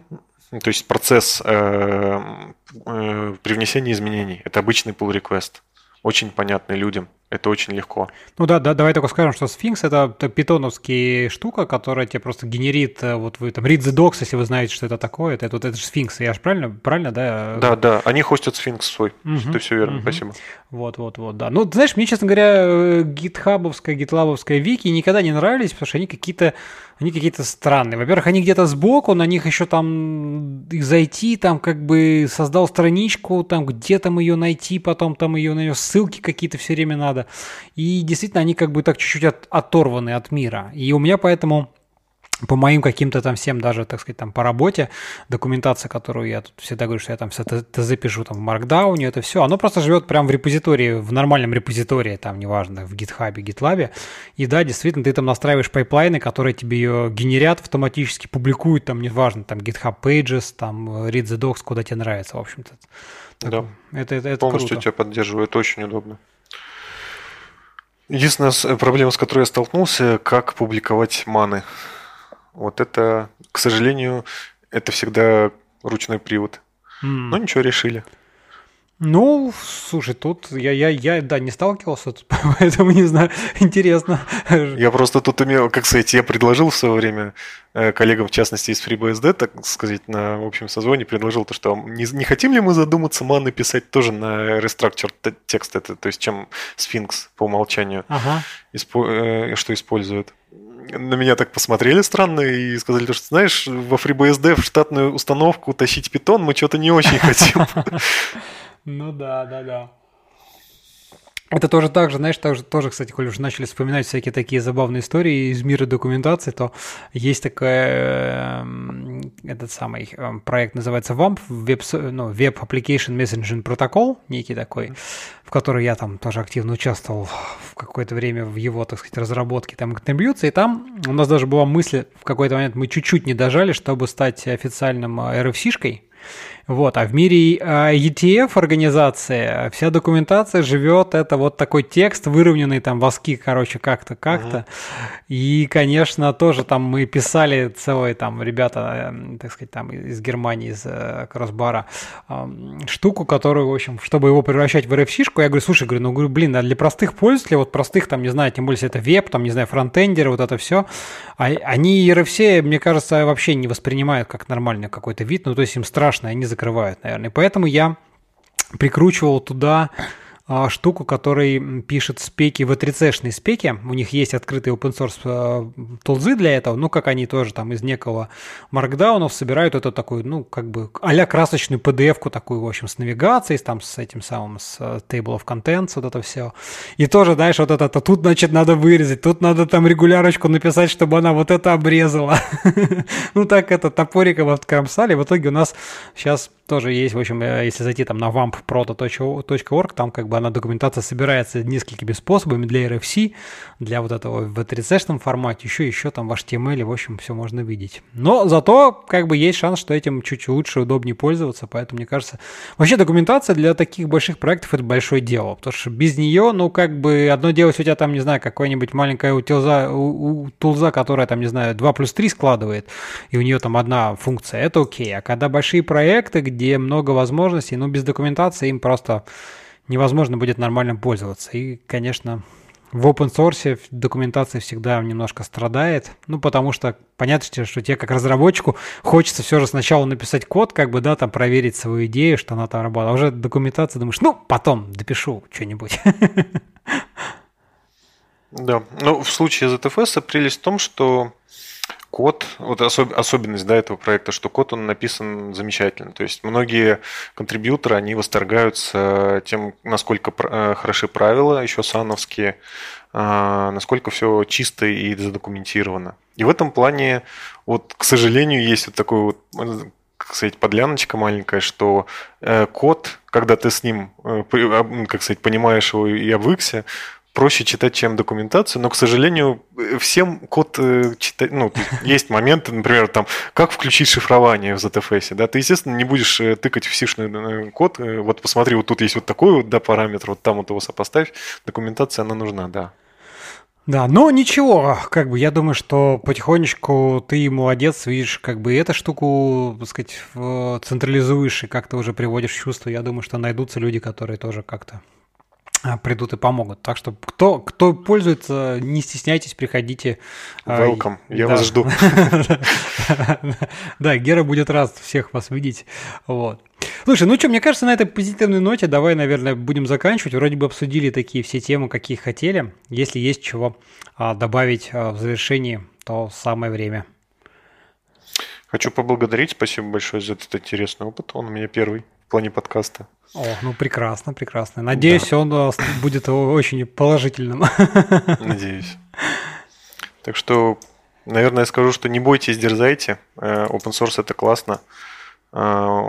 то есть процесс привнесения изменений. Это обычный pull request, очень понятный людям. Это очень легко. Ну да, да, давай только скажем, что Sphinx это, питоновская штука, которая тебе просто генерит, э, вот вы там read the docs, если вы знаете, что это такое, это, это, вот, это же Sphinx, я же правильно, правильно, да? Да, да, они хостят Sphinx свой, угу, ты все верно, угу. спасибо. Вот, вот, вот, да. Ну, знаешь, мне, честно говоря, гитхабовская, гитлабовская вики никогда не нравились, потому что они какие-то они какие-то странные. Во-первых, они где-то сбоку, на них еще там зайти, там как бы создал страничку, там где там ее найти, потом там ее на нее ссылки какие-то все время надо. И действительно, они как бы так чуть-чуть от, оторваны от мира. И у меня поэтому по моим каким-то там всем даже, так сказать, там по работе, документация, которую я тут всегда говорю, что я там все ТЗ пишу там в Markdown, это все, оно просто живет прямо в репозитории, в нормальном репозитории, там, неважно, в GitHub, GitLab, и да, действительно, ты там настраиваешь пайплайны, которые тебе ее генерят автоматически, публикуют, там, неважно, там, GitHub Pages, там, Read the Docs, куда тебе нравится, в общем-то. Да, это, это, это полностью круто. тебя поддерживает, очень удобно. Единственная проблема, с которой я столкнулся, как публиковать маны. Вот это, к сожалению, это всегда ручной привод. Mm. Но ничего, решили. Ну, слушай, тут я, я, я, да, не сталкивался, поэтому не знаю, интересно. Я просто тут имел, как сказать, я предложил в свое время э, коллегам, в частности, из FreeBSD, так сказать, на общем созвоне, предложил то, что не, не хотим ли мы задуматься маны писать тоже на restructure текст, это, то есть чем Sphinx по умолчанию, ага. испо, э, что использует на меня так посмотрели странно и сказали, что, знаешь, во FreeBSD в штатную установку тащить питон мы что-то не очень хотим. Ну да, да, да. Это тоже так же, знаешь, также, тоже, кстати, коль уже начали вспоминать всякие такие забавные истории из мира документации, то есть такой э, этот самый э, проект называется WAMP, Web, ну, Web Application Messaging Protocol, некий такой, в который я там тоже активно участвовал в какое-то время в его, так сказать, разработке, там, контрибьюции, и там у нас даже была мысль, в какой-то момент мы чуть-чуть не дожали, чтобы стать официальным RFC-шкой, вот, а в мире ETF а, организации вся документация живет, это вот такой текст, выровненный там воски, короче, как-то, как-то. uh И, конечно, тоже там мы писали целые там ребята, эм, так сказать, там из Германии, из э, Кроссбара, штуку, которую, в общем, чтобы его превращать в RFC-шку, я говорю, слушай, говорю, ну, говорю, блин, а для простых пользователей, вот простых, там, не знаю, тем более, если это веб, там, не знаю, фронтендеры, вот это все, а, они RFC, мне кажется, вообще не воспринимают как нормальный какой-то вид, ну, то есть им страшно, они закрывают, наверное. И поэтому я прикручивал туда штуку, который пишет спеки в отрицешной спеке. У них есть открытые open source а, тулзы для этого, ну, как они тоже там из некого маркдаунов собирают это такой, ну, как бы а красочную PDF-ку такую, в общем, с навигацией, там, с этим самым, с а, table of contents, вот это все. И тоже, знаешь, вот это, тут, значит, надо вырезать, тут надо там регулярочку написать, чтобы она вот это обрезала. Ну, так это топориком откромсали. В итоге у нас сейчас тоже есть, в общем, э, если зайти там на vampproto.org, там как бы она документация собирается несколькими способами для RFC, для вот этого в 3 формате, еще, еще там в HTML, в общем, все можно видеть. Но зато как бы есть шанс, что этим чуть лучше, удобнее пользоваться, поэтому мне кажется, вообще документация для таких больших проектов это большое дело, потому что без нее, ну как бы одно дело, если у тебя там, не знаю, какое-нибудь маленькая утилза, у, у, тулза, которая там, не знаю, 2 плюс 3 складывает, и у нее там одна функция, это окей, а когда большие проекты, много возможностей, но без документации им просто невозможно будет нормально пользоваться. И, конечно, в open source документация всегда немножко страдает, ну, потому что понятно, что тебе как разработчику хочется все же сначала написать код, как бы, да, там проверить свою идею, что она там работает, а уже документация думаешь, ну, потом допишу что-нибудь. Да, ну, в случае ZFS прелесть в том, что код, вот особ, особенность да, этого проекта, что код он написан замечательно. То есть многие контрибьюторы, они восторгаются тем, насколько э, хороши правила, еще сановские, а, насколько все чисто и задокументировано. И в этом плане, вот, к сожалению, есть вот такой вот как сказать, подляночка маленькая, что э, код, когда ты с ним, э, как сказать, понимаешь его и обвыкся, проще читать, чем документацию, но, к сожалению, всем код э, читать, ну, есть моменты, например, там, как включить шифрование в ZFS, да, ты, естественно, не будешь э, тыкать в сишный э, код, вот посмотри, вот тут есть вот такой вот, да, параметр, вот там вот его сопоставь, документация, она нужна, да. Да, но ничего, как бы я думаю, что потихонечку ты молодец, видишь, как бы эту штуку, так сказать, централизуешь и как-то уже приводишь чувство. Я думаю, что найдутся люди, которые тоже как-то придут и помогут. Так что кто, кто пользуется, не стесняйтесь, приходите. А, Welcome, я да. вас жду. Да, Гера будет рад всех вас видеть. Вот. Слушай, ну что, мне кажется, на этой позитивной ноте давай, наверное, будем заканчивать. Вроде бы обсудили такие все темы, какие хотели. Если есть чего а, добавить в завершении, то самое время. Хочу поблагодарить. Спасибо большое за этот интересный опыт. Он у меня первый плане подкаста. О, ну прекрасно, прекрасно. Надеюсь, да. он э, будет очень положительным. Надеюсь. Так что, наверное, я скажу, что не бойтесь, дерзайте. Э, open source это классно. Э,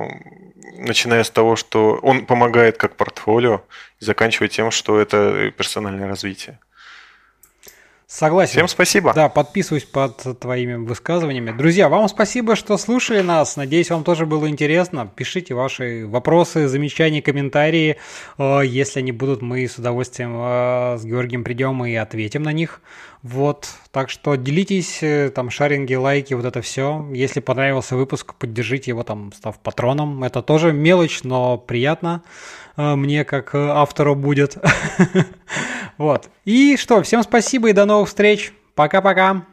начиная с того, что он помогает как портфолио, и заканчивая тем, что это персональное развитие. Согласен. Всем спасибо. Да, подписываюсь под твоими высказываниями. Друзья, вам спасибо, что слушали нас. Надеюсь, вам тоже было интересно. Пишите ваши вопросы, замечания, комментарии. Э, если они будут, мы с удовольствием э, с Георгием придем и ответим на них. Вот, так что делитесь, э, там, шаринги, лайки, вот это все. Если понравился выпуск, поддержите его, там, став патроном. Это тоже мелочь, но приятно мне, как автору будет. Вот. И что, всем спасибо и до новых встреч. Пока-пока.